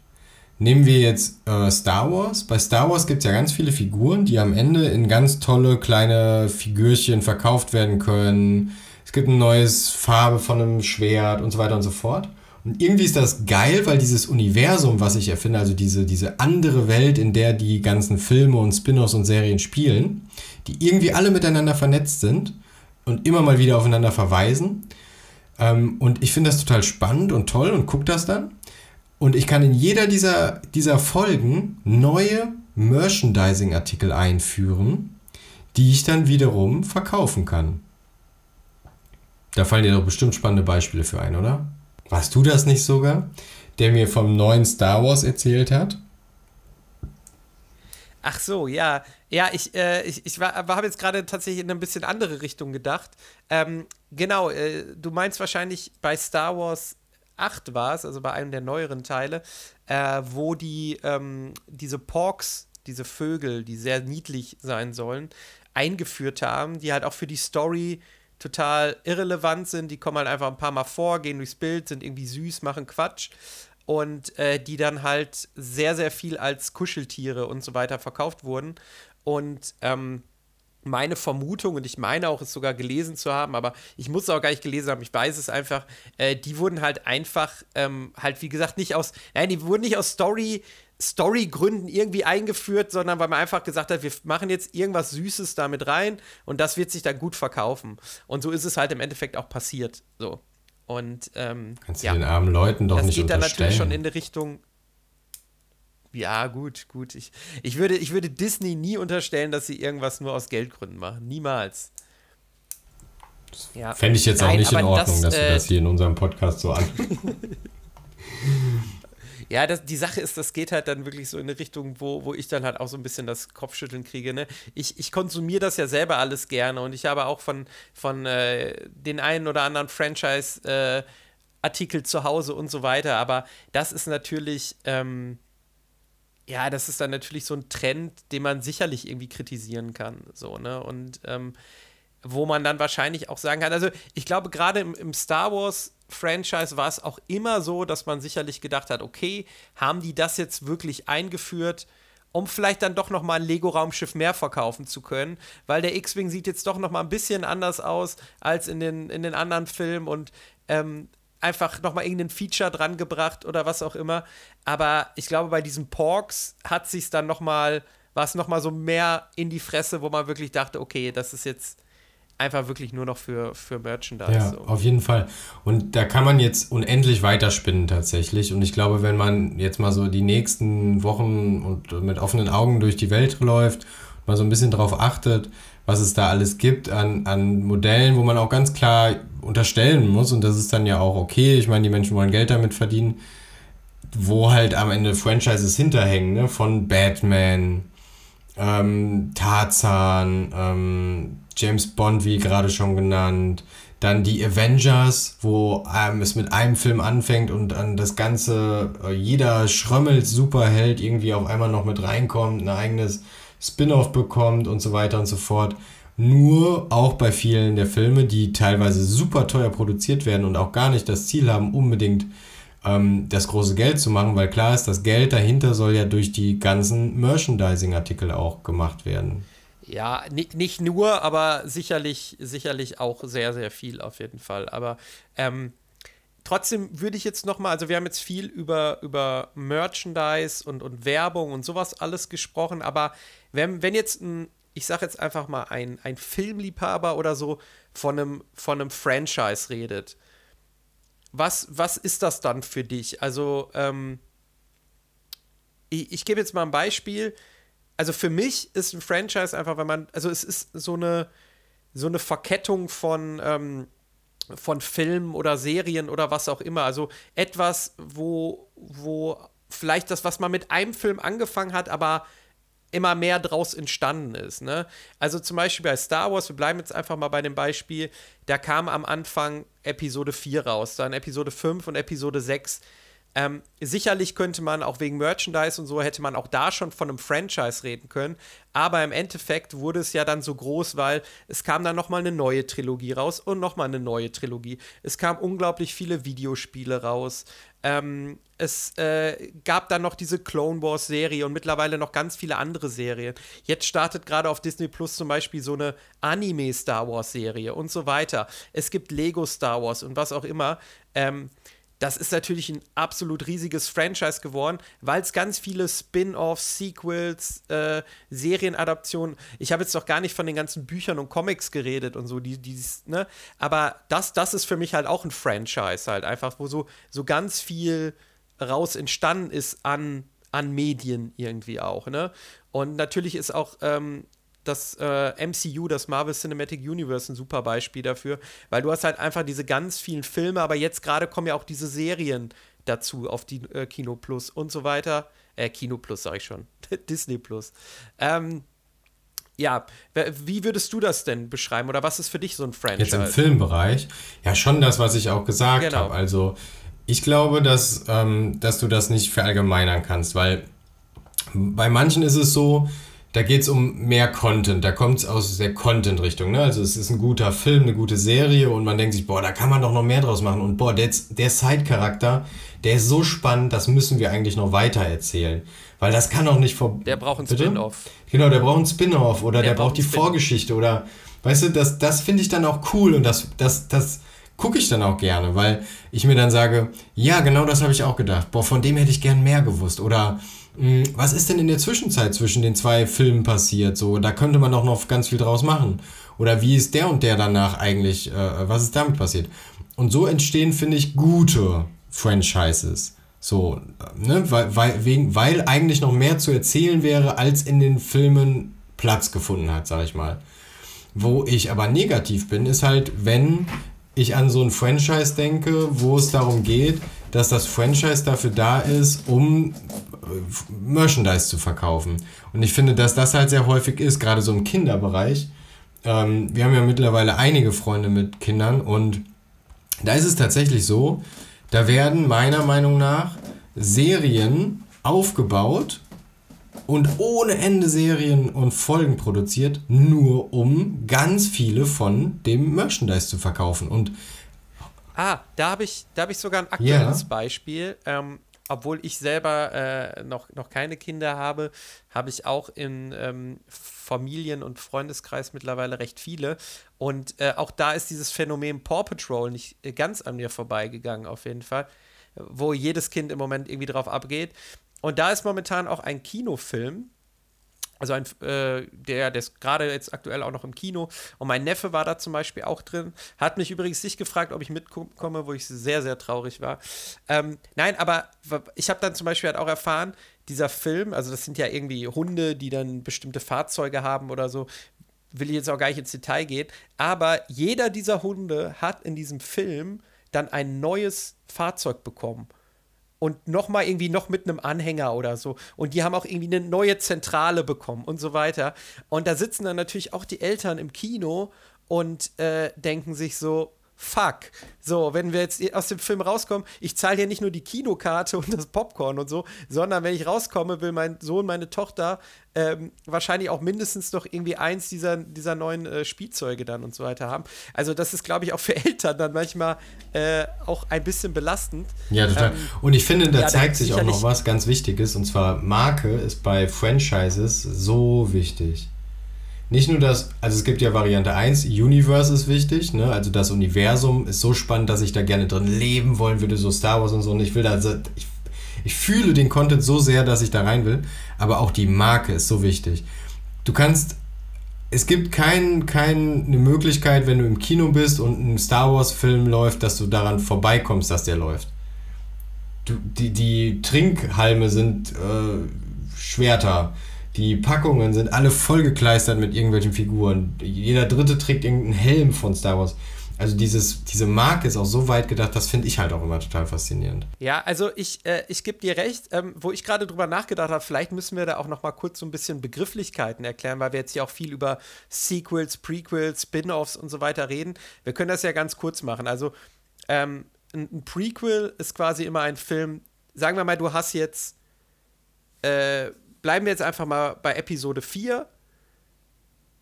B: Nehmen wir jetzt äh, Star Wars. Bei Star Wars gibt es ja ganz viele Figuren, die am Ende in ganz tolle kleine Figürchen verkauft werden können. Es gibt eine neue Farbe von einem Schwert und so weiter und so fort. Und irgendwie ist das geil, weil dieses Universum, was ich erfinde, also diese, diese andere Welt, in der die ganzen Filme und Spin-offs und Serien spielen, die irgendwie alle miteinander vernetzt sind und immer mal wieder aufeinander verweisen. Ähm, und ich finde das total spannend und toll und gucke das dann. Und ich kann in jeder dieser, dieser Folgen neue Merchandising-Artikel einführen, die ich dann wiederum verkaufen kann. Da fallen dir doch bestimmt spannende Beispiele für ein, oder? Warst du das nicht sogar, der mir vom neuen Star Wars erzählt hat?
A: Ach so, ja. Ja, ich, äh, ich, ich habe jetzt gerade tatsächlich in eine bisschen andere Richtung gedacht. Ähm, genau, äh, du meinst wahrscheinlich bei Star Wars 8 war es, also bei einem der neueren Teile, äh, wo die ähm, diese Porks, diese Vögel, die sehr niedlich sein sollen, eingeführt haben, die halt auch für die Story total irrelevant sind. Die kommen halt einfach ein paar Mal vor, gehen durchs Bild, sind irgendwie süß, machen Quatsch. Und äh, die dann halt sehr, sehr viel als Kuscheltiere und so weiter verkauft wurden. Und ähm, meine Vermutung, und ich meine auch, es sogar gelesen zu haben, aber ich muss es auch gar nicht gelesen haben, ich weiß es einfach, äh, die wurden halt einfach, ähm, halt wie gesagt, nicht aus, nein, die wurden nicht aus Story, Storygründen irgendwie eingeführt, sondern weil man einfach gesagt hat, wir machen jetzt irgendwas Süßes damit rein und das wird sich dann gut verkaufen. Und so ist es halt im Endeffekt auch passiert. So. Und ähm,
B: kannst du ja, den armen Leuten doch das nicht
A: Das geht
B: dann
A: natürlich schon in die Richtung, ja, gut, gut. Ich, ich, würde, ich würde Disney nie unterstellen, dass sie irgendwas nur aus Geldgründen machen. Niemals.
B: Ja. Fände ich jetzt Nein, auch nicht in Ordnung, das, dass äh, wir das hier in unserem Podcast so an.
A: ja, das, die Sache ist, das geht halt dann wirklich so in eine Richtung, wo, wo ich dann halt auch so ein bisschen das Kopfschütteln kriege. Ne? Ich, ich konsumiere das ja selber alles gerne und ich habe auch von, von äh, den einen oder anderen Franchise äh, Artikel zu Hause und so weiter, aber das ist natürlich. Ähm, ja, das ist dann natürlich so ein Trend, den man sicherlich irgendwie kritisieren kann. So, ne? Und ähm, wo man dann wahrscheinlich auch sagen kann, also ich glaube, gerade im, im Star Wars Franchise war es auch immer so, dass man sicherlich gedacht hat, okay, haben die das jetzt wirklich eingeführt, um vielleicht dann doch noch mal ein Lego-Raumschiff mehr verkaufen zu können, weil der X-Wing sieht jetzt doch noch mal ein bisschen anders aus als in den, in den anderen Filmen und ähm, einfach nochmal irgendein Feature dran gebracht oder was auch immer. Aber ich glaube, bei diesen Porks hat sich dann nochmal, war es nochmal so mehr in die Fresse, wo man wirklich dachte, okay, das ist jetzt einfach wirklich nur noch für, für Merchandise.
B: Ja, so. auf jeden Fall. Und da kann man jetzt unendlich weiterspinnen tatsächlich. Und ich glaube, wenn man jetzt mal so die nächsten Wochen und mit offenen Augen durch die Welt läuft, mal so ein bisschen drauf achtet, was es da alles gibt an, an Modellen, wo man auch ganz klar unterstellen muss, und das ist dann ja auch okay, ich meine, die Menschen wollen Geld damit verdienen, wo halt am Ende Franchises hinterhängen, ne? von Batman, ähm, Tarzan, ähm, James Bond, wie gerade schon genannt, dann die Avengers, wo ähm, es mit einem Film anfängt und dann das Ganze, äh, jeder Schrömmelt Superheld irgendwie auf einmal noch mit reinkommt, ein eigenes Spin-off bekommt und so weiter und so fort. Nur auch bei vielen der Filme, die teilweise super teuer produziert werden und auch gar nicht das Ziel haben, unbedingt ähm, das große Geld zu machen, weil klar ist, das Geld dahinter soll ja durch die ganzen Merchandising-Artikel auch gemacht werden.
A: Ja, nicht, nicht nur, aber sicherlich, sicherlich auch sehr, sehr viel auf jeden Fall. Aber ähm, trotzdem würde ich jetzt noch mal, also wir haben jetzt viel über, über Merchandise und, und Werbung und sowas alles gesprochen, aber wenn, wenn jetzt ein, ich sage jetzt einfach mal, ein, ein Filmliebhaber oder so von einem, von einem Franchise redet, was, was ist das dann für dich? Also, ähm, ich, ich gebe jetzt mal ein Beispiel also für mich ist ein Franchise einfach, wenn man, also es ist so eine, so eine Verkettung von, ähm, von Filmen oder Serien oder was auch immer. Also etwas, wo, wo vielleicht das, was man mit einem Film angefangen hat, aber immer mehr draus entstanden ist. Ne? Also zum Beispiel bei Star Wars, wir bleiben jetzt einfach mal bei dem Beispiel, da kam am Anfang Episode 4 raus, dann Episode 5 und Episode 6 ähm, sicherlich könnte man auch wegen Merchandise und so hätte man auch da schon von einem Franchise reden können, aber im Endeffekt wurde es ja dann so groß, weil es kam dann noch mal eine neue Trilogie raus und noch mal eine neue Trilogie. Es kamen unglaublich viele Videospiele raus. Ähm, es äh, gab dann noch diese Clone Wars Serie und mittlerweile noch ganz viele andere Serien. Jetzt startet gerade auf Disney Plus zum Beispiel so eine Anime Star Wars Serie und so weiter. Es gibt Lego Star Wars und was auch immer. Ähm, das ist natürlich ein absolut riesiges Franchise geworden, weil es ganz viele Spin-offs, Sequels, äh, Serienadaptionen. Ich habe jetzt noch gar nicht von den ganzen Büchern und Comics geredet und so, die, die, ne? Aber das, das ist für mich halt auch ein Franchise, halt einfach, wo so, so ganz viel raus entstanden ist an, an Medien irgendwie auch, ne? Und natürlich ist auch ähm, das äh, MCU, das Marvel Cinematic Universe, ein super Beispiel dafür, weil du hast halt einfach diese ganz vielen Filme, aber jetzt gerade kommen ja auch diese Serien dazu auf die äh, Kino Plus und so weiter. Äh, Kino Plus, sag ich schon. Disney Plus. Ähm, ja, wie würdest du das denn beschreiben oder was ist für dich so ein Franchise?
B: Jetzt im Filmbereich? Ja, schon das, was ich auch gesagt genau. habe. Also, ich glaube, dass, ähm, dass du das nicht verallgemeinern kannst, weil bei manchen ist es so, da geht es um mehr Content. Da kommt es aus der Content-Richtung. Ne? Also es ist ein guter Film, eine gute Serie und man denkt sich, boah, da kann man doch noch mehr draus machen. Und boah, der, der Side-Charakter, der ist so spannend, das müssen wir eigentlich noch weiter erzählen. Weil das kann doch nicht vor.
A: Der braucht ein Spin-off.
B: Genau, der braucht ein Spin-off oder der, der braucht die Vorgeschichte oder weißt du, das, das finde ich dann auch cool und das, das, das gucke ich dann auch gerne, weil ich mir dann sage, ja, genau das habe ich auch gedacht. Boah, von dem hätte ich gern mehr gewusst. Oder was ist denn in der Zwischenzeit zwischen den zwei Filmen passiert? So, da könnte man doch noch ganz viel draus machen. Oder wie ist der und der danach eigentlich, äh, was ist damit passiert? Und so entstehen, finde ich, gute Franchises. So, ne, weil, weil, wegen, weil eigentlich noch mehr zu erzählen wäre, als in den Filmen Platz gefunden hat, sag ich mal. Wo ich aber negativ bin, ist halt, wenn ich an so ein Franchise denke, wo es darum geht, dass das Franchise dafür da ist, um Merchandise zu verkaufen. Und ich finde, dass das halt sehr häufig ist, gerade so im Kinderbereich. Ähm, wir haben ja mittlerweile einige Freunde mit Kindern und da ist es tatsächlich so, da werden meiner Meinung nach Serien aufgebaut und ohne Ende Serien und Folgen produziert, nur um ganz viele von dem Merchandise zu verkaufen. Und
A: Ah, da habe ich, hab ich sogar ein aktuelles yeah. Beispiel. Ähm, obwohl ich selber äh, noch, noch keine Kinder habe, habe ich auch in ähm, Familien- und Freundeskreis mittlerweile recht viele. Und äh, auch da ist dieses Phänomen Paw Patrol nicht äh, ganz an mir vorbeigegangen, auf jeden Fall, wo jedes Kind im Moment irgendwie drauf abgeht. Und da ist momentan auch ein Kinofilm, also ein, äh, der, der ist gerade jetzt aktuell auch noch im Kino. Und mein Neffe war da zum Beispiel auch drin. Hat mich übrigens nicht gefragt, ob ich mitkomme, wo ich sehr, sehr traurig war. Ähm, nein, aber ich habe dann zum Beispiel halt auch erfahren, dieser Film, also das sind ja irgendwie Hunde, die dann bestimmte Fahrzeuge haben oder so, will ich jetzt auch gar nicht ins Detail gehen, aber jeder dieser Hunde hat in diesem Film dann ein neues Fahrzeug bekommen und nochmal irgendwie noch mit einem Anhänger oder so. Und die haben auch irgendwie eine neue Zentrale bekommen und so weiter. Und da sitzen dann natürlich auch die Eltern im Kino und äh, denken sich so, fuck. So, wenn wir jetzt aus dem Film rauskommen, ich zahle hier nicht nur die Kinokarte und das Popcorn und so, sondern wenn ich rauskomme, will mein Sohn, meine Tochter ähm, wahrscheinlich auch mindestens noch irgendwie eins dieser, dieser neuen äh, Spielzeuge dann und so weiter haben. Also das ist, glaube ich, auch für Eltern dann manchmal äh, auch ein bisschen belastend.
B: Ja, total. Ähm, und ich finde, da ja, zeigt sich auch noch was ganz Wichtiges, und zwar Marke ist bei Franchises so wichtig nicht nur das, also es gibt ja Variante 1, Universe ist wichtig, ne? Also das Universum ist so spannend, dass ich da gerne drin leben wollen würde, so Star Wars und so. Und ich will da, ich, ich fühle den Content so sehr, dass ich da rein will. Aber auch die Marke ist so wichtig. Du kannst, es gibt keine kein, Möglichkeit, wenn du im Kino bist und ein Star Wars-Film läuft, dass du daran vorbeikommst, dass der läuft. Du, die, die Trinkhalme sind äh, Schwerter die Packungen sind alle vollgekleistert mit irgendwelchen Figuren. Jeder dritte trägt irgendeinen Helm von Star Wars. Also dieses, diese Marke ist auch so weit gedacht, das finde ich halt auch immer total faszinierend.
A: Ja, also ich, äh, ich gebe dir recht, ähm, wo ich gerade drüber nachgedacht habe, vielleicht müssen wir da auch noch mal kurz so ein bisschen Begrifflichkeiten erklären, weil wir jetzt hier auch viel über Sequels, Prequels, Spin-offs und so weiter reden. Wir können das ja ganz kurz machen. Also ähm, ein, ein Prequel ist quasi immer ein Film, sagen wir mal, du hast jetzt äh, bleiben wir jetzt einfach mal bei Episode 4.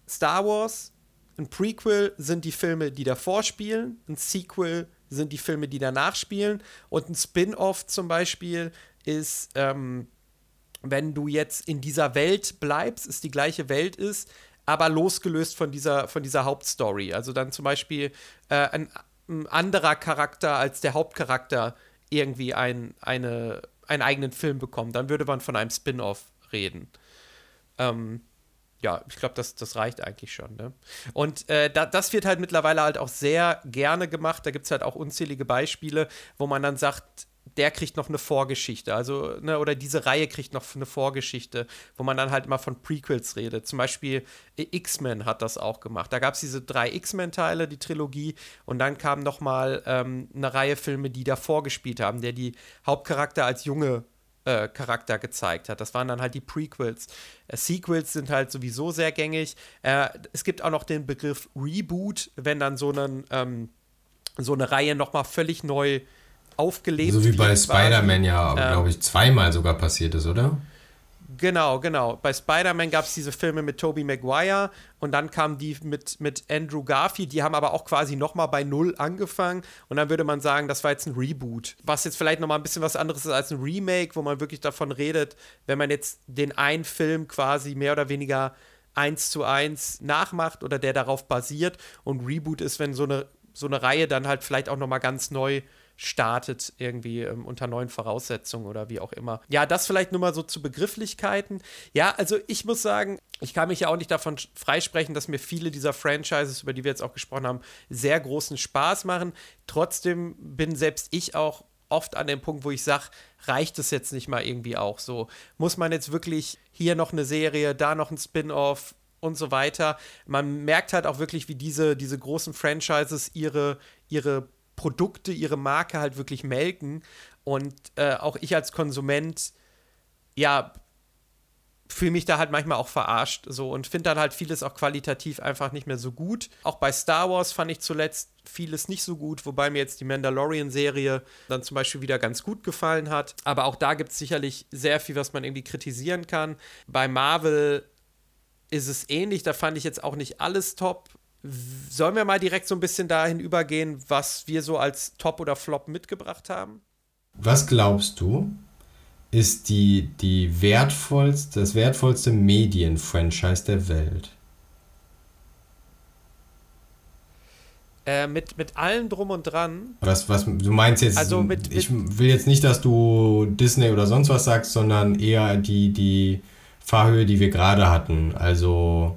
A: Star Wars. Ein Prequel sind die Filme, die davor spielen. Ein Sequel sind die Filme, die danach spielen. Und ein Spin-off zum Beispiel ist, ähm, wenn du jetzt in dieser Welt bleibst, es die gleiche Welt ist, aber losgelöst von dieser, von dieser Hauptstory. Also dann zum Beispiel äh, ein, ein, anderer Charakter als der Hauptcharakter irgendwie ein, eine, einen eigenen Film bekommt. Dann würde man von einem Spin-off reden. Ähm, ja, ich glaube, das, das reicht eigentlich schon. Ne? Und äh, da, das wird halt mittlerweile halt auch sehr gerne gemacht. Da gibt es halt auch unzählige Beispiele, wo man dann sagt, der kriegt noch eine Vorgeschichte, also, ne, oder diese Reihe kriegt noch eine Vorgeschichte, wo man dann halt immer von Prequels redet. Zum Beispiel X-Men hat das auch gemacht. Da gab es diese drei X-Men-Teile, die Trilogie, und dann kam noch mal ähm, eine Reihe Filme, die davor gespielt haben, der die Hauptcharakter als Junge äh, Charakter gezeigt hat. Das waren dann halt die Prequels. Äh, Sequels sind halt sowieso sehr gängig. Äh, es gibt auch noch den Begriff Reboot, wenn dann so, einen, ähm, so eine Reihe nochmal völlig neu aufgelebt
B: wird. So wie bei Spider-Man ja, ähm, glaube ich, zweimal sogar passiert ist, oder?
A: Genau, genau. Bei Spider-Man gab es diese Filme mit Tobey Maguire und dann kamen die mit, mit Andrew Garfield. Die haben aber auch quasi nochmal bei Null angefangen und dann würde man sagen, das war jetzt ein Reboot. Was jetzt vielleicht nochmal ein bisschen was anderes ist als ein Remake, wo man wirklich davon redet, wenn man jetzt den einen Film quasi mehr oder weniger eins zu eins nachmacht oder der darauf basiert und Reboot ist, wenn so eine, so eine Reihe dann halt vielleicht auch nochmal ganz neu startet, irgendwie ähm, unter neuen Voraussetzungen oder wie auch immer. Ja, das vielleicht nur mal so zu Begrifflichkeiten. Ja, also ich muss sagen, ich kann mich ja auch nicht davon freisprechen, dass mir viele dieser Franchises, über die wir jetzt auch gesprochen haben, sehr großen Spaß machen. Trotzdem bin selbst ich auch oft an dem Punkt, wo ich sage, reicht es jetzt nicht mal irgendwie auch so? Muss man jetzt wirklich hier noch eine Serie, da noch ein Spin-off und so weiter? Man merkt halt auch wirklich, wie diese, diese großen Franchises ihre, ihre Produkte, ihre Marke halt wirklich melken. Und äh, auch ich als Konsument, ja, fühle mich da halt manchmal auch verarscht so und finde dann halt vieles auch qualitativ einfach nicht mehr so gut. Auch bei Star Wars fand ich zuletzt vieles nicht so gut, wobei mir jetzt die Mandalorian-Serie dann zum Beispiel wieder ganz gut gefallen hat. Aber auch da gibt es sicherlich sehr viel, was man irgendwie kritisieren kann. Bei Marvel ist es ähnlich, da fand ich jetzt auch nicht alles top. Sollen wir mal direkt so ein bisschen dahin übergehen, was wir so als Top oder Flop mitgebracht haben?
B: Was glaubst du, ist die, die wertvollste, das wertvollste Medienfranchise der Welt?
A: Äh, mit, mit allem drum und dran.
B: Was, was, du meinst jetzt,
A: also mit,
B: ich will jetzt nicht, dass du Disney oder sonst was sagst, sondern eher die, die Fahrhöhe, die wir gerade hatten. Also.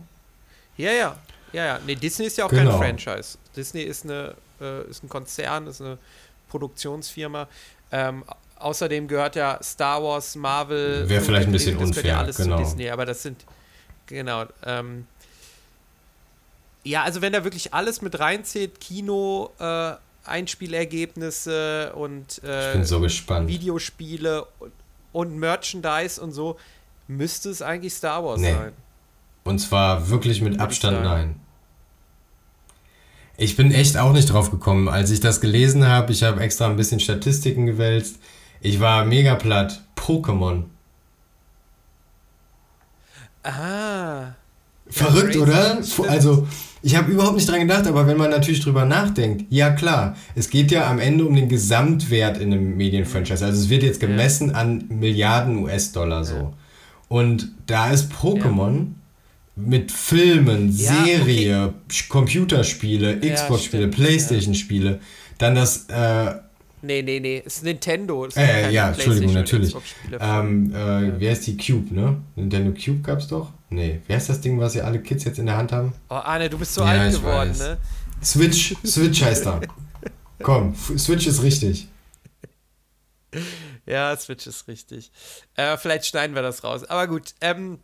A: Ja, ja. Ja, ja. Nee, Disney ist ja auch genau. kein Franchise. Disney ist, eine, äh, ist ein Konzern, ist eine Produktionsfirma. Ähm, außerdem gehört ja Star Wars, Marvel.
B: Wäre vielleicht ein bisschen unfair, ja
A: alles genau. zu Disney, aber das sind, genau, ähm, ja, also wenn da wirklich alles mit reinzählt, Kino, äh, Einspielergebnisse und
B: äh, so
A: Videospiele und, und, Merchandise und so, müsste es eigentlich Star Wars nee. sein.
B: Und zwar wirklich mit Abstand nein. Ich bin echt auch nicht drauf gekommen. Als ich das gelesen habe, ich habe extra ein bisschen Statistiken gewälzt. Ich war mega platt. Pokémon.
A: Ah.
B: Verrückt, ja, oder? Also, ich habe überhaupt nicht dran gedacht, aber wenn man natürlich drüber nachdenkt, ja klar, es geht ja am Ende um den Gesamtwert in einem Medienfranchise. Also es wird jetzt gemessen ja. an Milliarden US-Dollar so. Ja. Und da ist Pokémon mit Filmen, Serie, okay. Computerspiele, Xbox-Spiele, Playstation-Spiele, dann das äh,
A: Nee, nee, nee, es ist Nintendo. Es
B: äh, ja, Entschuldigung, natürlich. Ähm, äh, ja. Wie heißt die Cube, ne? Nintendo Cube gab's doch? Nee, wie heißt das Ding, was ja alle Kids jetzt in der Hand haben?
A: Oh, Arne, du bist so ja, alt geworden, weiß. ne?
B: Switch, Switch heißt er. Komm, Switch ist richtig.
A: Ja, Switch ist richtig. Äh, vielleicht schneiden wir das raus. Aber gut, ähm,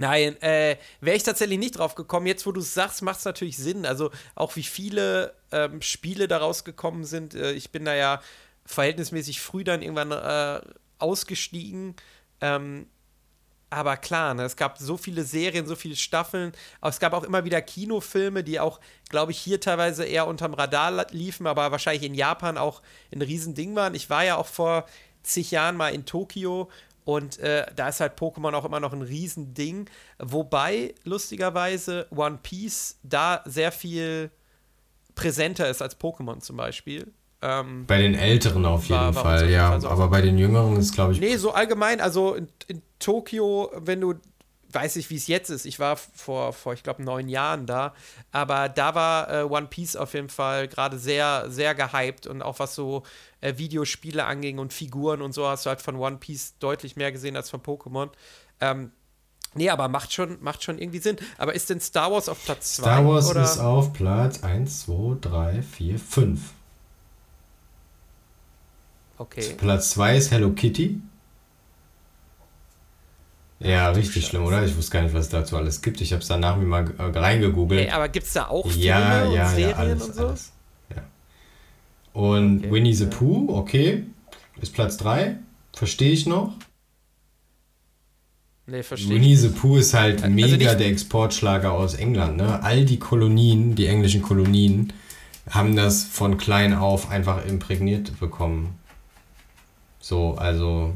A: Nein, äh, wäre ich tatsächlich nicht drauf gekommen. Jetzt, wo du es sagst, macht es natürlich Sinn. Also auch wie viele ähm, Spiele daraus gekommen sind. Äh, ich bin da ja verhältnismäßig früh dann irgendwann äh, ausgestiegen. Ähm, aber klar, ne, es gab so viele Serien, so viele Staffeln. Es gab auch immer wieder Kinofilme, die auch, glaube ich, hier teilweise eher unterm Radar liefen, aber wahrscheinlich in Japan auch ein Riesending waren. Ich war ja auch vor zig Jahren mal in Tokio und äh, da ist halt Pokémon auch immer noch ein Riesending. Wobei, lustigerweise, One Piece da sehr viel präsenter ist als Pokémon zum Beispiel. Ähm,
B: bei den Älteren auf jeden war, war Fall, ja. Fall so aber bei den Jüngeren ist, glaube ich.
A: Nee, so allgemein, also in, in Tokio, wenn du weiß ich, wie es jetzt ist. Ich war vor, vor ich glaube, neun Jahren da. Aber da war äh, One Piece auf jeden Fall gerade sehr, sehr gehypt. Und auch was so äh, Videospiele anging und Figuren und so, hast du halt von One Piece deutlich mehr gesehen als von Pokémon. Ähm, nee, aber macht schon, macht schon irgendwie Sinn. Aber ist denn Star Wars auf Platz 2?
B: Star Wars oder? ist auf Platz 1, 2, 3, 4, 5.
A: Okay.
B: Platz 2 ist Hello Kitty. Ja, richtig schlimm, oder? Ich wusste gar nicht, was es dazu alles gibt. Ich habe es danach mir mal äh, reingegoogelt.
A: Hey, aber gibt es da auch Filme
B: ja,
A: und
B: ja,
A: Serien
B: ja, alles,
A: und so? Alles.
B: Ja. Und okay. Winnie the Pooh, okay, ist Platz 3. Verstehe ich noch.
A: Nee, verstehe
B: Winnie the Pooh ist halt also mega der Exportschlager aus England. Ne? All die Kolonien, die englischen Kolonien, haben das von klein auf einfach imprägniert bekommen. So, also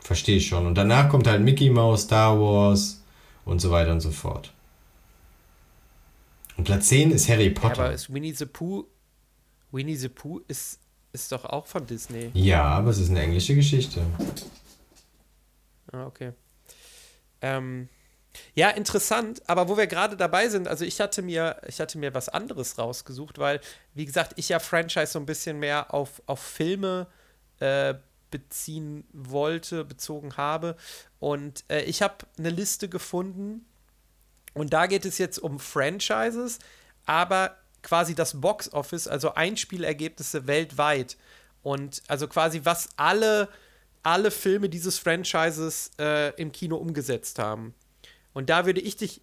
B: Verstehe ich schon. Und danach kommt halt Mickey Mouse, Star Wars und so weiter und so fort. Und Platz 10 ist Harry Potter. Ja,
A: aber ist Winnie the Pooh. Winnie the Pooh ist, ist doch auch von Disney.
B: Ja, aber es ist eine englische Geschichte.
A: Ah, okay. Ähm, ja, interessant, aber wo wir gerade dabei sind, also ich hatte mir, ich hatte mir was anderes rausgesucht, weil, wie gesagt, ich ja Franchise so ein bisschen mehr auf, auf Filme äh, beziehen wollte, bezogen habe. Und äh, ich habe eine Liste gefunden und da geht es jetzt um Franchises, aber quasi das Box Office, also Einspielergebnisse weltweit. Und also quasi was alle, alle Filme dieses Franchises äh, im Kino umgesetzt haben. Und da würde ich dich,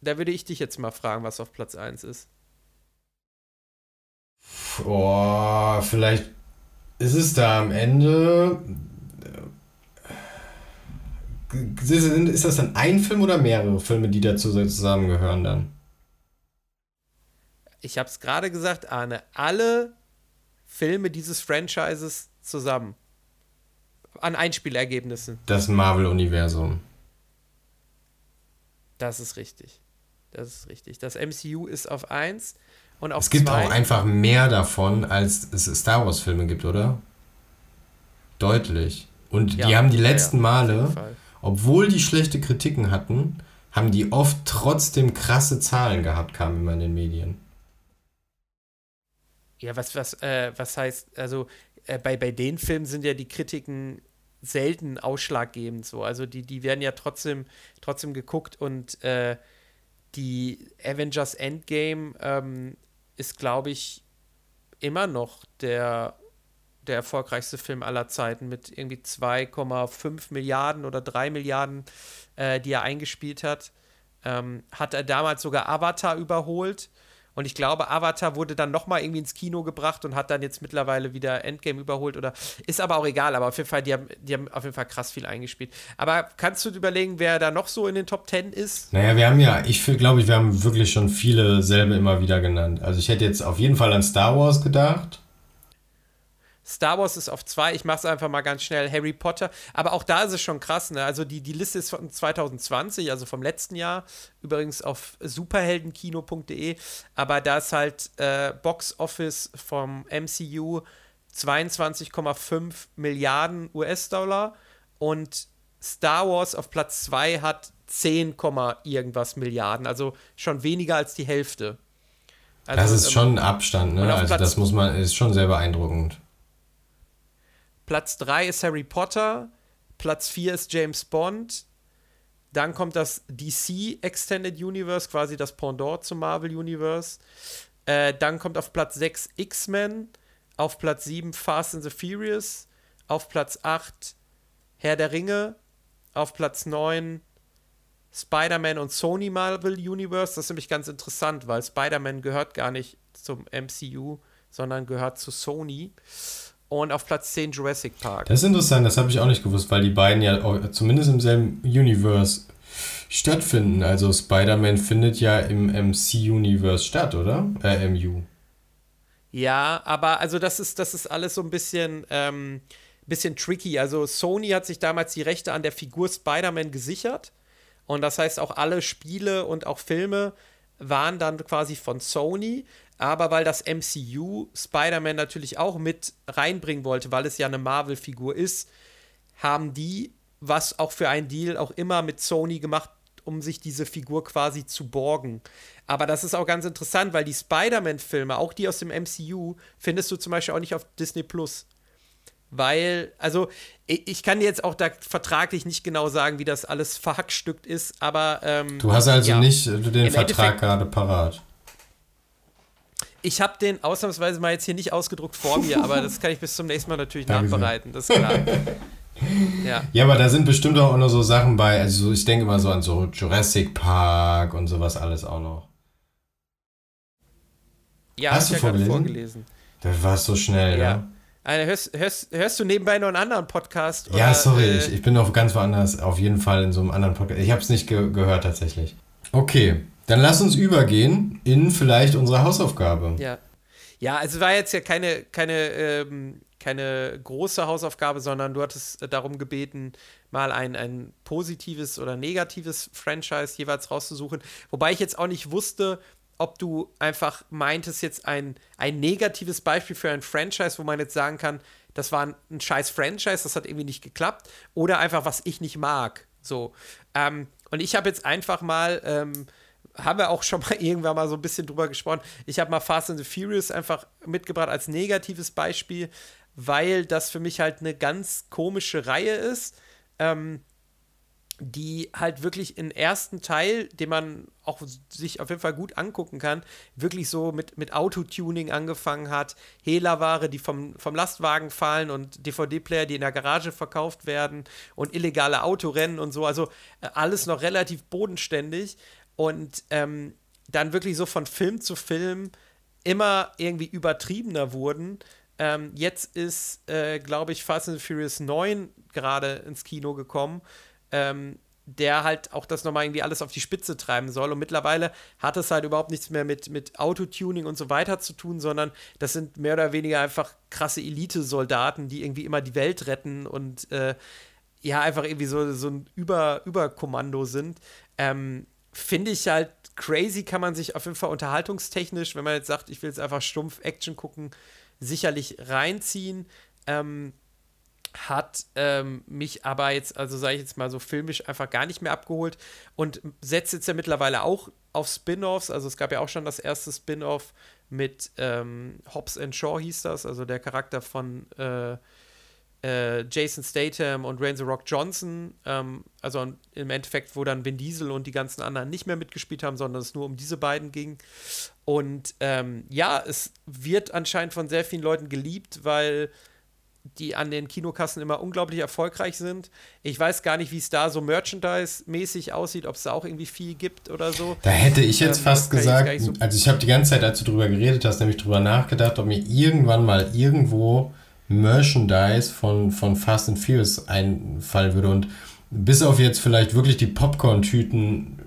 A: da würde ich dich jetzt mal fragen, was auf Platz 1 ist.
B: Oh, vielleicht ist es da am Ende. Ist das dann ein Film oder mehrere Filme, die dazu zusammengehören dann?
A: Ich habe es gerade gesagt, Arne. Alle Filme dieses Franchises zusammen. An Einspielergebnissen.
B: Das Marvel-Universum.
A: Das ist richtig. Das ist richtig. Das MCU ist auf 1 und auf
B: Es gibt
A: zwei.
B: auch einfach mehr davon, als es Star Wars-Filme gibt, oder? Deutlich. Und ja, die haben die letzten ja, Male, obwohl die schlechte Kritiken hatten, haben die oft trotzdem krasse Zahlen gehabt, kamen immer in den Medien.
A: Ja, was, was, äh, was heißt, also äh, bei, bei den Filmen sind ja die Kritiken selten ausschlaggebend so. Also die, die werden ja trotzdem, trotzdem geguckt und äh, die Avengers Endgame ähm, ist, glaube ich, immer noch der, der erfolgreichste Film aller Zeiten mit irgendwie 2,5 Milliarden oder 3 Milliarden, äh, die er eingespielt hat. Ähm, hat er damals sogar Avatar überholt. Und ich glaube, Avatar wurde dann nochmal irgendwie ins Kino gebracht und hat dann jetzt mittlerweile wieder Endgame überholt oder ist aber auch egal, aber auf jeden Fall, die haben, die haben auf jeden Fall krass viel eingespielt. Aber kannst du überlegen, wer da noch so in den Top Ten ist?
B: Naja, wir haben ja, ich glaube, wir haben wirklich schon viele selbe immer wieder genannt. Also ich hätte jetzt auf jeden Fall an Star Wars gedacht.
A: Star Wars ist auf zwei. Ich mache es einfach mal ganz schnell. Harry Potter. Aber auch da ist es schon krass. Ne? Also die, die Liste ist von 2020, also vom letzten Jahr. Übrigens auf superheldenkino.de. Aber da ist halt äh, Box Office vom MCU 22,5 Milliarden US-Dollar. Und Star Wars auf Platz 2 hat 10, irgendwas Milliarden. Also schon weniger als die Hälfte.
B: Also, das ist ähm, schon ein Abstand, ne? Also Platz das muss man, ist schon sehr beeindruckend.
A: Platz 3 ist Harry Potter, Platz 4 ist James Bond, dann kommt das DC Extended Universe, quasi das Pendant zum Marvel Universe. Äh, dann kommt auf Platz 6 X-Men, auf Platz 7 Fast and the Furious, auf Platz 8 Herr der Ringe, auf Platz 9 Spider-Man und Sony Marvel Universe. Das ist nämlich ganz interessant, weil Spider-Man gehört gar nicht zum MCU, sondern gehört zu Sony und auf Platz 10 Jurassic Park.
B: Das ist interessant, das habe ich auch nicht gewusst, weil die beiden ja zumindest im selben Universe stattfinden. Also Spider-Man findet ja im MC-Universe statt, oder? Äh, MU.
A: Ja, aber also das ist, das ist alles so ein bisschen, ähm, bisschen tricky. Also Sony hat sich damals die Rechte an der Figur Spider-Man gesichert. Und das heißt, auch alle Spiele und auch Filme waren dann quasi von Sony aber weil das MCU Spider-Man natürlich auch mit reinbringen wollte, weil es ja eine Marvel-Figur ist, haben die, was auch für einen Deal auch immer mit Sony gemacht, um sich diese Figur quasi zu borgen. Aber das ist auch ganz interessant, weil die Spider-Man-Filme, auch die aus dem MCU, findest du zum Beispiel auch nicht auf Disney Plus. Weil, also, ich kann jetzt auch da vertraglich nicht genau sagen, wie das alles verhackstückt ist, aber. Ähm,
B: du hast also ja, nicht den Vertrag gerade parat.
A: Ich habe den ausnahmsweise mal jetzt hier nicht ausgedruckt vor mir, aber das kann ich bis zum nächsten Mal natürlich nachbereiten, das ist klar.
B: ja. ja, aber da sind bestimmt auch noch so Sachen bei, also ich denke mal so an so Jurassic Park und sowas alles auch noch.
A: Ja, hast du ja vorgelesen? vorgelesen?
B: Das war so schnell, ja. ja.
A: Also hörst, hörst, hörst du nebenbei noch einen anderen Podcast?
B: Oder, ja, sorry, äh, ich, ich bin noch ganz woanders, auf jeden Fall in so einem anderen Podcast. Ich habe es nicht ge gehört tatsächlich. Okay, dann lass uns übergehen in vielleicht unsere Hausaufgabe.
A: Ja. Ja, also war jetzt ja keine, keine, ähm, keine große Hausaufgabe, sondern du hattest darum gebeten, mal ein, ein positives oder negatives Franchise jeweils rauszusuchen. Wobei ich jetzt auch nicht wusste, ob du einfach meintest, jetzt ein, ein negatives Beispiel für ein Franchise, wo man jetzt sagen kann, das war ein, ein scheiß Franchise, das hat irgendwie nicht geklappt, oder einfach, was ich nicht mag. So. Ähm, und ich habe jetzt einfach mal ähm, haben wir auch schon mal irgendwann mal so ein bisschen drüber gesprochen. Ich habe mal Fast and the Furious einfach mitgebracht als negatives Beispiel, weil das für mich halt eine ganz komische Reihe ist, ähm, die halt wirklich im ersten Teil, den man auch sich auf jeden Fall gut angucken kann, wirklich so mit, mit Autotuning angefangen hat, Hehlerware, die vom, vom Lastwagen fallen und DVD-Player, die in der Garage verkauft werden und illegale Autorennen und so. Also äh, alles noch relativ bodenständig und ähm, dann wirklich so von Film zu Film immer irgendwie übertriebener wurden. Ähm, jetzt ist, äh, glaube ich, Fast and Furious 9 gerade ins Kino gekommen, ähm, der halt auch das nochmal irgendwie alles auf die Spitze treiben soll. Und mittlerweile hat es halt überhaupt nichts mehr mit, mit Autotuning und so weiter zu tun, sondern das sind mehr oder weniger einfach krasse Elite-Soldaten, die irgendwie immer die Welt retten und äh, ja, einfach irgendwie so, so ein Über Überkommando sind. Ähm, finde ich halt crazy, kann man sich auf jeden Fall unterhaltungstechnisch, wenn man jetzt sagt, ich will jetzt einfach stumpf Action gucken, sicherlich reinziehen. Ähm, hat ähm, mich aber jetzt, also sage ich jetzt mal so filmisch, einfach gar nicht mehr abgeholt und setzt jetzt ja mittlerweile auch auf Spin-offs. Also es gab ja auch schon das erste Spin-off mit ähm, Hobbs and Shaw hieß das, also der Charakter von äh, äh, Jason Statham und Rain the Rock Johnson, ähm, also im Endeffekt, wo dann Vin Diesel und die ganzen anderen nicht mehr mitgespielt haben, sondern es nur um diese beiden ging. Und ähm, ja, es wird anscheinend von sehr vielen Leuten geliebt, weil die an den Kinokassen immer unglaublich erfolgreich sind. Ich weiß gar nicht, wie es da so Merchandise-mäßig aussieht, ob es da auch irgendwie viel gibt oder so.
B: Da hätte ich jetzt ähm, fast gesagt, ich so also ich habe die ganze Zeit, als du drüber geredet hast, nämlich drüber nachgedacht, ob mir irgendwann mal irgendwo Merchandise von, von Fast and Furious einfallen würde. Und bis auf jetzt vielleicht wirklich die Popcorn-Tüten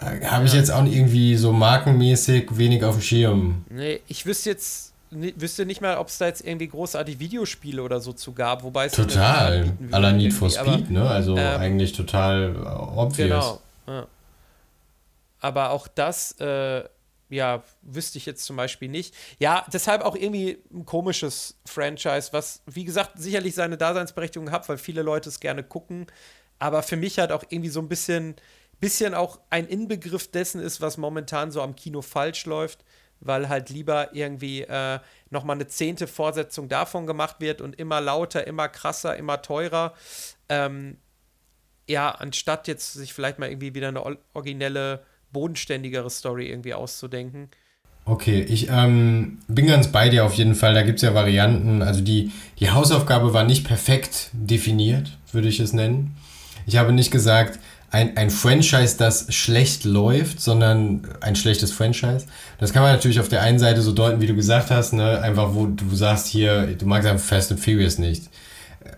B: äh, habe ich jetzt auch irgendwie so markenmäßig wenig auf dem Schirm.
A: Nee, ich wüsste jetzt wüsste nicht mal, ob es da jetzt irgendwie großartig Videospiele oder so zu gab, wobei es
B: total aller Need for Speed, aber, ne? Also ähm, eigentlich total obvious. Genau.
A: Ja. Aber auch das, äh, ja, wüsste ich jetzt zum Beispiel nicht. Ja, deshalb auch irgendwie ein komisches Franchise, was, wie gesagt, sicherlich seine Daseinsberechtigung hat, weil viele Leute es gerne gucken. Aber für mich halt auch irgendwie so ein bisschen, bisschen auch ein Inbegriff dessen ist, was momentan so am Kino falsch läuft weil halt lieber irgendwie äh, nochmal eine zehnte Fortsetzung davon gemacht wird und immer lauter, immer krasser, immer teurer. Ähm, ja, anstatt jetzt sich vielleicht mal irgendwie wieder eine originelle, bodenständigere Story irgendwie auszudenken.
B: Okay, ich ähm, bin ganz bei dir auf jeden Fall. Da gibt es ja Varianten. Also die, die Hausaufgabe war nicht perfekt definiert, würde ich es nennen. Ich habe nicht gesagt, ein, ein Franchise, das schlecht läuft, sondern ein schlechtes Franchise. Das kann man natürlich auf der einen Seite so deuten, wie du gesagt hast, ne? einfach wo du sagst hier, du magst einfach Fast and Furious nicht.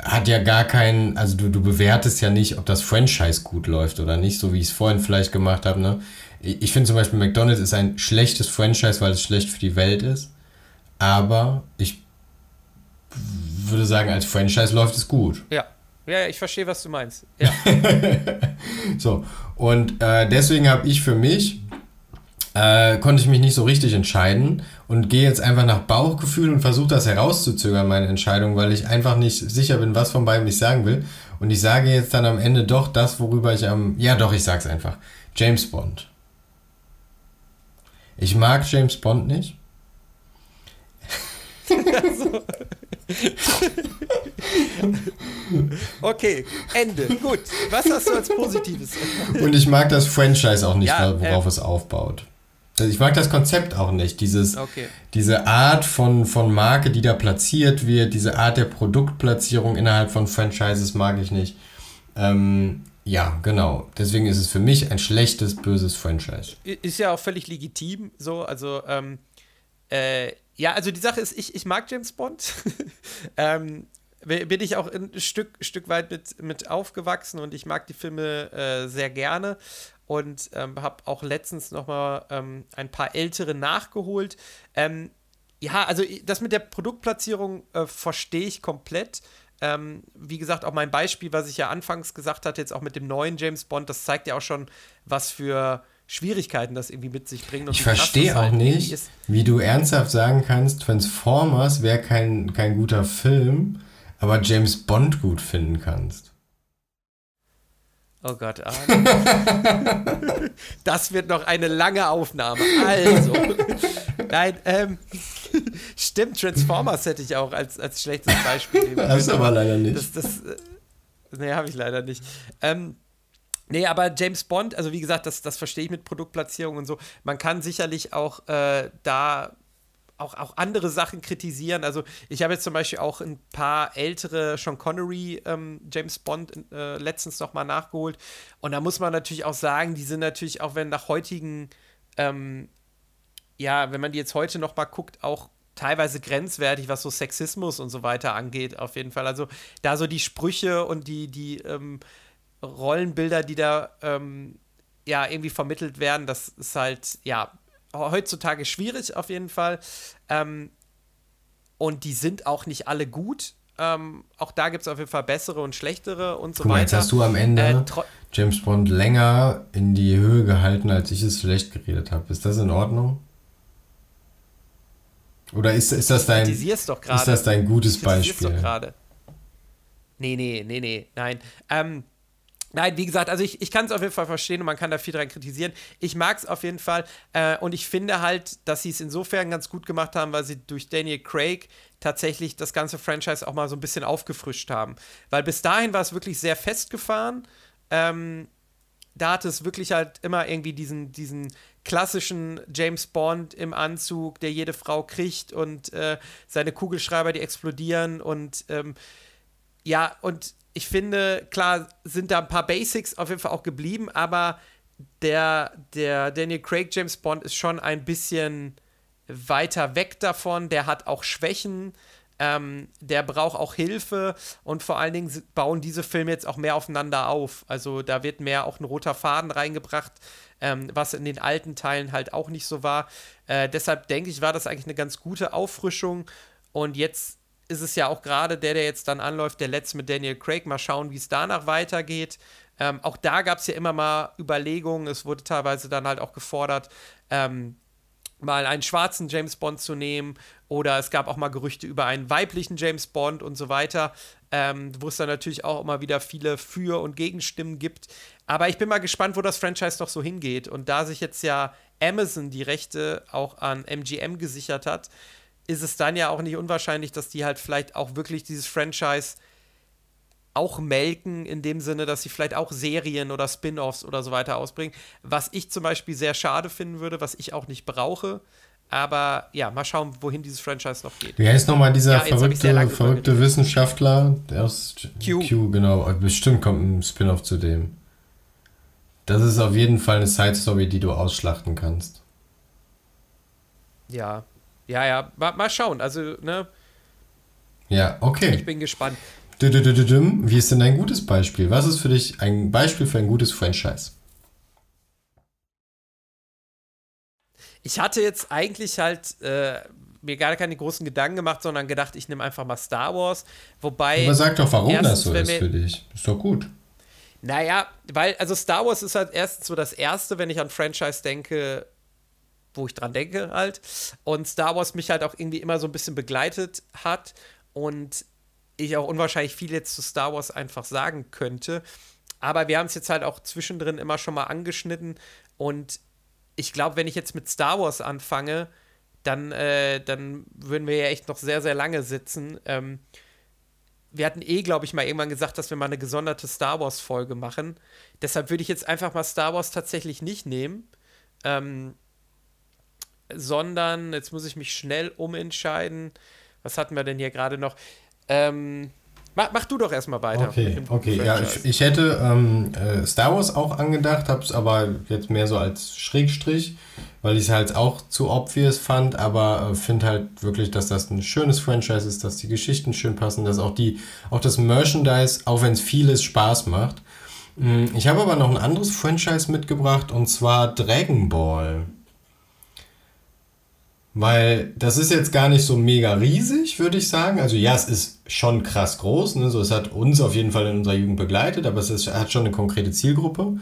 B: Hat ja gar keinen, also du, du bewertest ja nicht, ob das Franchise gut läuft oder nicht, so wie ich es vorhin vielleicht gemacht habe. Ne? Ich finde zum Beispiel McDonald's ist ein schlechtes Franchise, weil es schlecht für die Welt ist. Aber ich würde sagen, als Franchise läuft es gut.
A: Ja, ja, ich verstehe, was du meinst. Ja.
B: so, und äh, deswegen habe ich für mich, äh, konnte ich mich nicht so richtig entscheiden und gehe jetzt einfach nach Bauchgefühl und versuche das herauszuzögern, meine Entscheidung, weil ich einfach nicht sicher bin, was von beiden ich sagen will. Und ich sage jetzt dann am Ende doch das, worüber ich am. Ja, doch, ich sag's einfach. James Bond. Ich mag James Bond nicht.
A: okay, Ende. Gut. Was hast du als Positives?
B: Und ich mag das Franchise auch nicht, ja, worauf äh, es aufbaut. Also ich mag das Konzept auch nicht. Dieses, okay. Diese Art von, von Marke, die da platziert wird, diese Art der Produktplatzierung innerhalb von Franchises mag ich nicht. Ähm, ja, genau. Deswegen ist es für mich ein schlechtes, böses Franchise.
A: Ist ja auch völlig legitim so. Also, ähm, äh, ja, also die Sache ist, ich, ich mag James Bond. ähm, bin ich auch ein Stück, Stück weit mit, mit aufgewachsen und ich mag die Filme äh, sehr gerne und ähm, habe auch letztens noch mal ähm, ein paar ältere nachgeholt. Ähm, ja, also das mit der Produktplatzierung äh, verstehe ich komplett. Ähm, wie gesagt, auch mein Beispiel, was ich ja anfangs gesagt hatte, jetzt auch mit dem neuen James Bond, das zeigt ja auch schon, was für Schwierigkeiten das irgendwie mit sich bringt.
B: ich verstehe auch halt nicht, wie du ernsthaft sagen kannst, Transformers wäre kein, kein guter Film, aber James Bond gut finden kannst.
A: Oh Gott, das wird noch eine lange Aufnahme. Also, nein, ähm, stimmt, Transformers hätte ich auch als, als schlechtes Beispiel
B: Hast du aber leider nicht.
A: Das, das, äh, nee, habe ich leider nicht. Ähm, Nee, aber James Bond, also wie gesagt, das, das verstehe ich mit Produktplatzierung und so. Man kann sicherlich auch äh, da auch, auch andere Sachen kritisieren. Also ich habe jetzt zum Beispiel auch ein paar ältere Sean Connery ähm, James Bond äh, letztens noch mal nachgeholt. Und da muss man natürlich auch sagen, die sind natürlich auch, wenn nach heutigen, ähm, ja, wenn man die jetzt heute noch mal guckt, auch teilweise grenzwertig, was so Sexismus und so weiter angeht, auf jeden Fall. Also da so die Sprüche und die, die ähm, Rollenbilder, die da ähm, ja irgendwie vermittelt werden, das ist halt, ja, heutzutage schwierig auf jeden Fall. Ähm, und die sind auch nicht alle gut. Ähm, auch da gibt es auf jeden Fall bessere und schlechtere und so Guck mal, weiter.
B: Jetzt hast du am Ende äh, James Bond länger in die Höhe gehalten, als ich es schlecht geredet habe. Ist das in Ordnung? Oder ist, ist, das, dein, ist das dein gutes Beispiel? Doch
A: gerade. Nee, nee, nee, nee, nein. Ähm, Nein, wie gesagt, also ich, ich kann es auf jeden Fall verstehen und man kann da viel dran kritisieren. Ich mag es auf jeden Fall äh, und ich finde halt, dass sie es insofern ganz gut gemacht haben, weil sie durch Daniel Craig tatsächlich das ganze Franchise auch mal so ein bisschen aufgefrischt haben. Weil bis dahin war es wirklich sehr festgefahren. Ähm, da hatte es wirklich halt immer irgendwie diesen, diesen klassischen James Bond im Anzug, der jede Frau kriegt und äh, seine Kugelschreiber, die explodieren und ähm, ja, und ich finde, klar sind da ein paar Basics auf jeden Fall auch geblieben, aber der, der Daniel Craig James Bond ist schon ein bisschen weiter weg davon. Der hat auch Schwächen. Ähm, der braucht auch Hilfe und vor allen Dingen bauen diese Filme jetzt auch mehr aufeinander auf. Also da wird mehr auch ein roter Faden reingebracht, ähm, was in den alten Teilen halt auch nicht so war. Äh, deshalb denke ich, war das eigentlich eine ganz gute Auffrischung. Und jetzt ist es ja auch gerade der, der jetzt dann anläuft, der letzte mit Daniel Craig. Mal schauen, wie es danach weitergeht. Ähm, auch da gab es ja immer mal Überlegungen. Es wurde teilweise dann halt auch gefordert, ähm, mal einen schwarzen James Bond zu nehmen oder es gab auch mal Gerüchte über einen weiblichen James Bond und so weiter, ähm, wo es dann natürlich auch immer wieder viele Für- und Gegenstimmen gibt. Aber ich bin mal gespannt, wo das Franchise noch so hingeht. Und da sich jetzt ja Amazon die Rechte auch an MGM gesichert hat, ist es dann ja auch nicht unwahrscheinlich, dass die halt vielleicht auch wirklich dieses Franchise auch melken, in dem Sinne, dass sie vielleicht auch Serien oder Spin-offs oder so weiter ausbringen. Was ich zum Beispiel sehr schade finden würde, was ich auch nicht brauche. Aber ja, mal schauen, wohin dieses Franchise noch geht.
B: Wie heißt nochmal dieser ja, verrückte, verrückte Wissenschaftler? Der aus Q. Q, genau. Bestimmt kommt ein Spin-off zu dem. Das ist auf jeden Fall eine Side-Story, die du ausschlachten kannst.
A: Ja, ja, ja. Mal, mal schauen. Also, ne?
B: Ja, okay.
A: Ich bin gespannt.
B: Wie ist denn ein gutes Beispiel? Was ist für dich ein Beispiel für ein gutes Franchise?
A: Ich hatte jetzt eigentlich halt äh, mir gar keine großen Gedanken gemacht, sondern gedacht, ich nehme einfach mal Star Wars. Wobei.
B: Aber sag doch, warum erstens, das so ist für dich. Ist doch gut.
A: Naja, weil, also Star Wars ist halt erstens so das Erste, wenn ich an Franchise denke, wo ich dran denke halt. Und Star Wars mich halt auch irgendwie immer so ein bisschen begleitet hat. Und ich auch unwahrscheinlich viel jetzt zu Star Wars einfach sagen könnte. Aber wir haben es jetzt halt auch zwischendrin immer schon mal angeschnitten. Und ich glaube, wenn ich jetzt mit Star Wars anfange, dann, äh, dann würden wir ja echt noch sehr, sehr lange sitzen. Ähm, wir hatten eh, glaube ich, mal irgendwann gesagt, dass wir mal eine gesonderte Star Wars-Folge machen. Deshalb würde ich jetzt einfach mal Star Wars tatsächlich nicht nehmen. Ähm, sondern, jetzt muss ich mich schnell umentscheiden. Was hatten wir denn hier gerade noch? Ähm, mach, mach, du doch erstmal weiter.
B: Okay, okay. Ja, ich, ich hätte ähm, äh, Star Wars auch angedacht, habe es aber jetzt mehr so als Schrägstrich, weil ich es halt auch zu obvious fand, aber äh, finde halt wirklich, dass das ein schönes Franchise ist, dass die Geschichten schön passen, dass auch die, auch das Merchandise, auch wenn es vieles Spaß macht. Mm, ich habe aber noch ein anderes Franchise mitgebracht und zwar Dragon Ball. Weil das ist jetzt gar nicht so mega riesig, würde ich sagen. Also ja, es ist schon krass groß. Ne? So, es hat uns auf jeden Fall in unserer Jugend begleitet, aber es ist, hat schon eine konkrete Zielgruppe.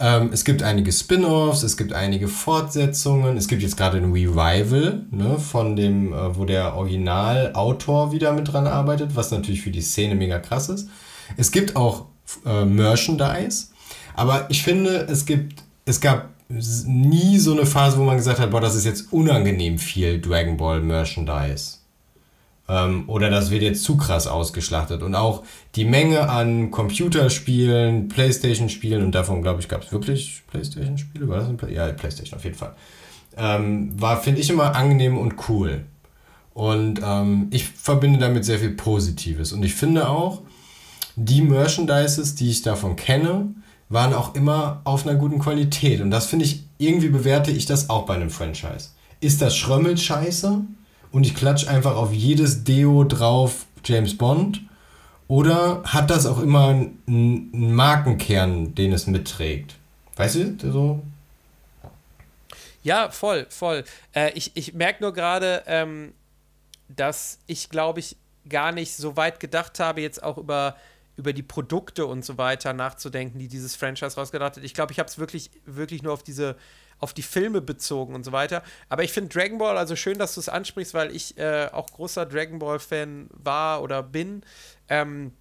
B: Ähm, es gibt einige Spin-offs, es gibt einige Fortsetzungen. Es gibt jetzt gerade ein Revival ne, von dem, äh, wo der Originalautor wieder mit dran arbeitet, was natürlich für die Szene mega krass ist. Es gibt auch äh, Merchandise, aber ich finde, es gibt, es gab nie so eine Phase, wo man gesagt hat, boah, das ist jetzt unangenehm viel Dragon Ball Merchandise. Ähm, oder das wird jetzt zu krass ausgeschlachtet. Und auch die Menge an Computerspielen, Playstation-Spielen, und davon, glaube ich, gab es wirklich Playstation-Spiele? War das ein Play Ja, Playstation auf jeden Fall. Ähm, war, finde ich, immer angenehm und cool. Und ähm, ich verbinde damit sehr viel Positives. Und ich finde auch, die Merchandises, die ich davon kenne, waren auch immer auf einer guten Qualität. Und das finde ich, irgendwie bewerte ich das auch bei einem Franchise. Ist das Schrömmel scheiße und ich klatsche einfach auf jedes Deo drauf James Bond? Oder hat das auch immer einen Markenkern, den es mitträgt? Weißt du, so?
A: Ja, voll, voll. Äh, ich ich merke nur gerade, ähm, dass ich, glaube ich, gar nicht so weit gedacht habe, jetzt auch über über die Produkte und so weiter nachzudenken, die dieses Franchise rausgedacht hat. Ich glaube, ich habe es wirklich, wirklich nur auf diese, auf die Filme bezogen und so weiter. Aber ich finde Dragon Ball, also schön, dass du es ansprichst, weil ich äh, auch großer Dragon Ball-Fan war oder bin. Ähm,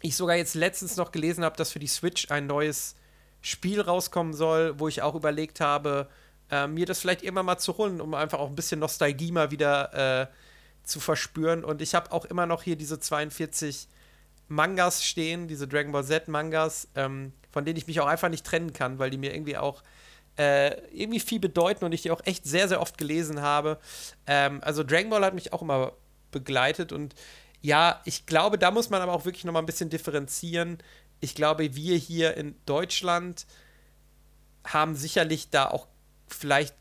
A: ich sogar jetzt letztens noch gelesen habe, dass für die Switch ein neues Spiel rauskommen soll, wo ich auch überlegt habe, äh, mir das vielleicht irgendwann mal zu holen, um einfach auch ein bisschen Nostalgie mal wieder äh, zu verspüren. Und ich habe auch immer noch hier diese 42 Mangas stehen, diese Dragon Ball Z Mangas, ähm, von denen ich mich auch einfach nicht trennen kann, weil die mir irgendwie auch äh, irgendwie viel bedeuten und ich die auch echt sehr, sehr oft gelesen habe. Ähm, also Dragon Ball hat mich auch immer begleitet und ja, ich glaube, da muss man aber auch wirklich noch mal ein bisschen differenzieren. Ich glaube, wir hier in Deutschland haben sicherlich da auch vielleicht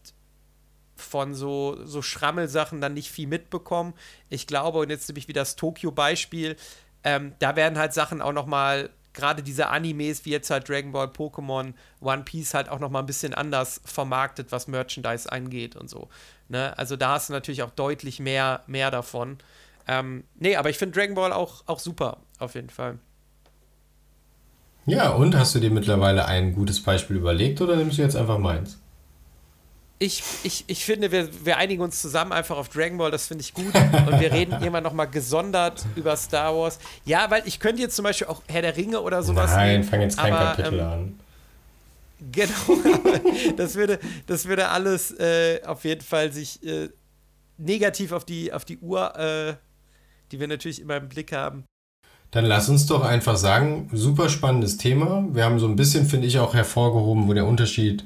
A: von so, so Schrammelsachen dann nicht viel mitbekommen. Ich glaube, und jetzt nämlich wie das Tokio-Beispiel, ähm, da werden halt Sachen auch noch mal gerade diese Animes wie jetzt halt Dragon Ball, Pokémon, One Piece halt auch noch mal ein bisschen anders vermarktet, was Merchandise angeht und so. Ne? Also da hast du natürlich auch deutlich mehr, mehr davon. Ähm, nee, aber ich finde Dragon Ball auch, auch super, auf jeden Fall.
B: Ja, und hast du dir mittlerweile ein gutes Beispiel überlegt oder nimmst du jetzt einfach meins?
A: Ich, ich, ich finde, wir, wir einigen uns zusammen einfach auf Dragon Ball, das finde ich gut. Und wir reden irgendwann nochmal gesondert über Star Wars. Ja, weil ich könnte jetzt zum Beispiel auch Herr der Ringe oder sowas.
B: Nein, fang jetzt kein aber, Kapitel ähm, an.
A: Genau, das würde, das würde alles äh, auf jeden Fall sich äh, negativ auf die, auf die Uhr, äh, die wir natürlich immer im Blick haben.
B: Dann lass uns doch einfach sagen, super spannendes Thema. Wir haben so ein bisschen, finde ich, auch hervorgehoben, wo der Unterschied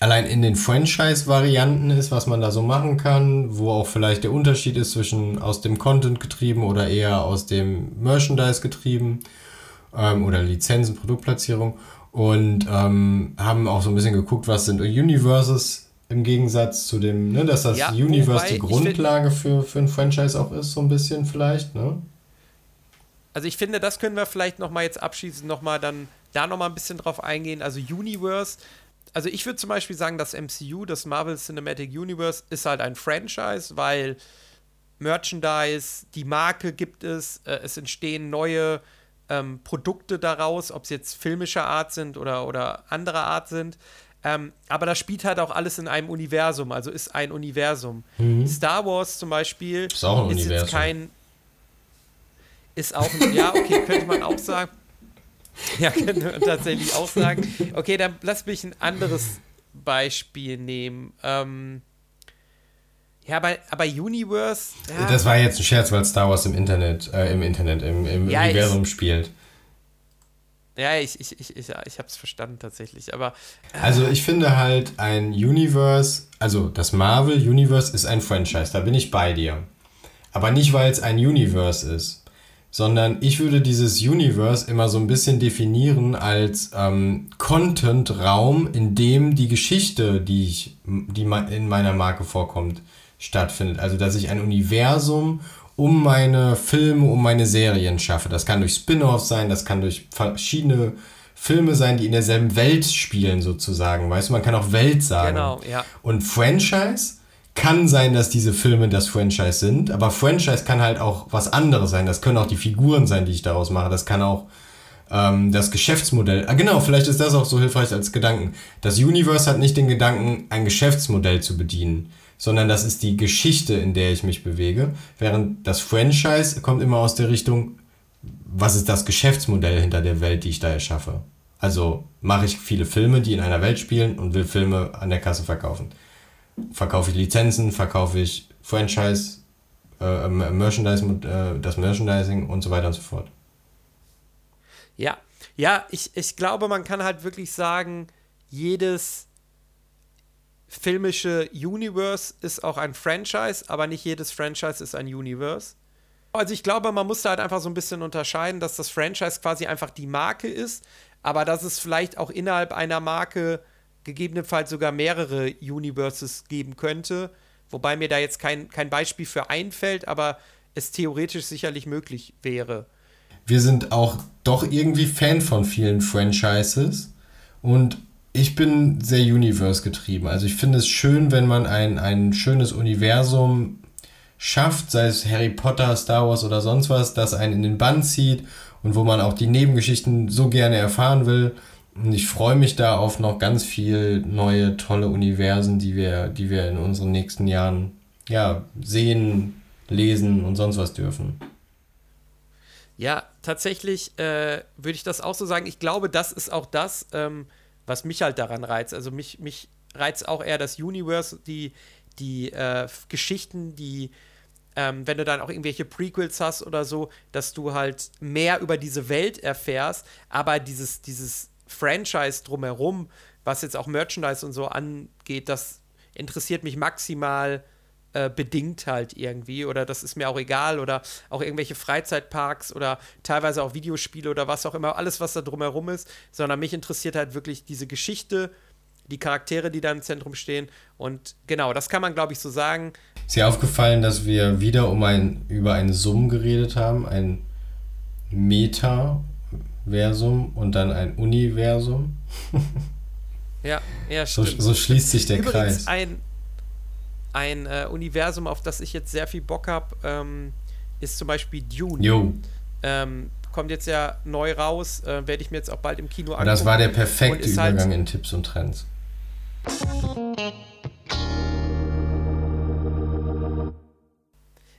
B: allein in den Franchise-Varianten ist, was man da so machen kann, wo auch vielleicht der Unterschied ist zwischen aus dem Content getrieben oder eher aus dem Merchandise getrieben ähm, oder Lizenzen, Produktplatzierung und ähm, haben auch so ein bisschen geguckt, was sind Universes im Gegensatz zu dem, ne, dass das ja, Universe die Grundlage für, für ein Franchise auch ist, so ein bisschen vielleicht, ne?
A: Also ich finde, das können wir vielleicht noch mal jetzt abschließend noch mal dann da noch mal ein bisschen drauf eingehen. Also Universe also ich würde zum Beispiel sagen, das MCU, das Marvel Cinematic Universe, ist halt ein Franchise, weil Merchandise, die Marke gibt es, äh, es entstehen neue ähm, Produkte daraus, ob es jetzt filmischer Art sind oder, oder anderer Art sind. Ähm, aber das spielt halt auch alles in einem Universum, also ist ein Universum. Mhm. Star Wars zum Beispiel
B: ist, auch ein ist Universum. jetzt kein.
A: Ist auch ein. ja, okay, könnte man auch sagen. Ja, können wir tatsächlich auch sagen. Okay, dann lass mich ein anderes Beispiel nehmen. Ähm, ja, aber, aber Universe. Ja.
B: Das war jetzt ein Scherz, weil Star Wars im Internet, äh, im Internet, im, im ja, Universum ich, spielt.
A: Ja, ich, ich, ich, ich, ich hab's verstanden tatsächlich, aber.
B: Äh, also ich finde halt ein Universe, also das Marvel Universe ist ein Franchise, da bin ich bei dir. Aber nicht, weil es ein Universe ist sondern ich würde dieses Universe immer so ein bisschen definieren als ähm, Content-Raum, in dem die Geschichte, die, ich, die in meiner Marke vorkommt, stattfindet. Also dass ich ein Universum um meine Filme, um meine Serien schaffe. Das kann durch Spin-offs sein, das kann durch verschiedene Filme sein, die in derselben Welt spielen sozusagen. Weißt du, man kann auch Welt sagen. Genau, ja. Und Franchise kann sein, dass diese Filme das Franchise sind, aber Franchise kann halt auch was anderes sein. Das können auch die Figuren sein, die ich daraus mache. Das kann auch ähm, das Geschäftsmodell. Ah, genau, vielleicht ist das auch so hilfreich als Gedanken. Das Universe hat nicht den Gedanken, ein Geschäftsmodell zu bedienen, sondern das ist die Geschichte, in der ich mich bewege. Während das Franchise kommt immer aus der Richtung, was ist das Geschäftsmodell hinter der Welt, die ich da erschaffe. Also mache ich viele Filme, die in einer Welt spielen und will Filme an der Kasse verkaufen verkaufe ich Lizenzen, verkaufe ich Franchise, äh, Merchandise, äh, das Merchandising und so weiter und so fort.
A: Ja, ja, ich, ich glaube, man kann halt wirklich sagen, jedes filmische Universe ist auch ein Franchise, aber nicht jedes Franchise ist ein Universe. Also ich glaube, man muss da halt einfach so ein bisschen unterscheiden, dass das Franchise quasi einfach die Marke ist, aber dass es vielleicht auch innerhalb einer Marke gegebenenfalls sogar mehrere Universes geben könnte. Wobei mir da jetzt kein, kein Beispiel für einfällt, aber es theoretisch sicherlich möglich wäre.
B: Wir sind auch doch irgendwie Fan von vielen Franchises und ich bin sehr Universe getrieben. Also ich finde es schön, wenn man ein, ein schönes Universum schafft, sei es Harry Potter, Star Wars oder sonst was, das einen in den Bann zieht und wo man auch die Nebengeschichten so gerne erfahren will. Ich freue mich da auf noch ganz viel neue, tolle Universen, die wir, die wir in unseren nächsten Jahren ja, sehen, lesen und sonst was dürfen.
A: Ja, tatsächlich äh, würde ich das auch so sagen. Ich glaube, das ist auch das, ähm, was mich halt daran reizt. Also mich, mich reizt auch eher das Universe, die, die äh, Geschichten, die, ähm, wenn du dann auch irgendwelche Prequels hast oder so, dass du halt mehr über diese Welt erfährst, aber dieses, dieses Franchise drumherum, was jetzt auch Merchandise und so angeht, das interessiert mich maximal äh, bedingt halt irgendwie oder das ist mir auch egal oder auch irgendwelche Freizeitparks oder teilweise auch Videospiele oder was auch immer, alles, was da drumherum ist, sondern mich interessiert halt wirklich diese Geschichte, die Charaktere, die da im Zentrum stehen und genau, das kann man glaube ich so sagen.
B: Ist dir aufgefallen, dass wir wieder um ein, über ein Summ geredet haben, ein Metaversum und dann ein Universum?
A: ja, ja, stimmt.
B: So, so schließt sich der Übrigens Kreis.
A: Ein, ein äh, Universum, auf das ich jetzt sehr viel Bock habe, ähm, ist zum Beispiel Dune. Jo. Ähm, kommt jetzt ja neu raus, äh, werde ich mir jetzt auch bald im Kino
B: angucken. Das war der perfekte halt Übergang halt in Tipps und Trends.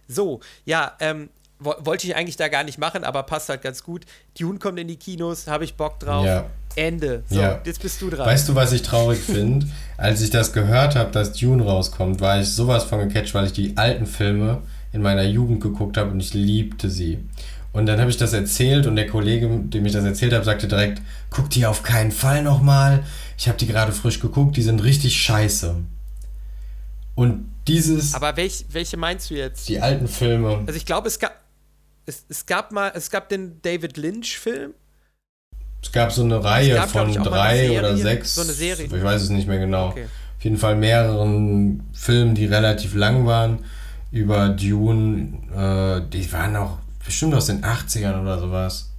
A: So, ja, ähm, wollte ich eigentlich da gar nicht machen, aber passt halt ganz gut. Dune kommt in die Kinos, habe ich Bock drauf. Ja. Ende. So, ja. jetzt bist du dran.
B: Weißt du, was ich traurig finde? Als ich das gehört habe, dass Dune rauskommt, war ich sowas von gecatcht, weil ich die alten Filme in meiner Jugend geguckt habe und ich liebte sie. Und dann habe ich das erzählt und der Kollege, dem ich das erzählt habe, sagte direkt, guck die auf keinen Fall nochmal. Ich habe die gerade frisch geguckt, die sind richtig scheiße. Und dieses...
A: Aber welch, welche meinst du jetzt?
B: Die alten Filme.
A: Also ich glaube, es gab, es, es gab mal, es gab den David Lynch-Film
B: es gab so eine Reihe gab, von drei oder sechs.
A: So eine Serie.
B: Ich weiß es nicht mehr genau. Okay. Auf jeden Fall mehreren Filmen, die relativ lang waren. Über Dune. Äh, die waren auch bestimmt aus den 80ern oder sowas.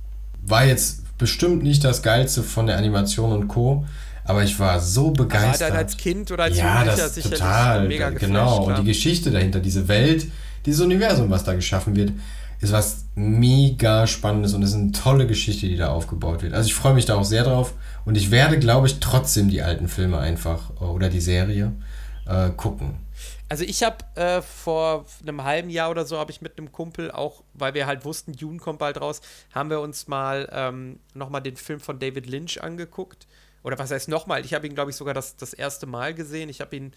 B: War jetzt bestimmt nicht das Geilste von der Animation und Co. Aber ich war so begeistert. Aber
A: dann als Kind oder als
B: ja, Jugendlicher das total, mega Genau. Und die Geschichte dahinter, diese Welt, dieses Universum, was da geschaffen wird, ist was mega Spannendes und es ist eine tolle Geschichte, die da aufgebaut wird. Also ich freue mich da auch sehr drauf und ich werde, glaube ich, trotzdem die alten Filme einfach äh, oder die Serie äh, gucken.
A: Also ich habe äh, vor einem halben Jahr oder so habe ich mit einem Kumpel auch, weil wir halt wussten, Dune kommt bald raus, haben wir uns mal ähm, nochmal den Film von David Lynch angeguckt. Oder was heißt nochmal? Ich habe ihn, glaube ich, sogar das, das erste Mal gesehen. Ich habe ihn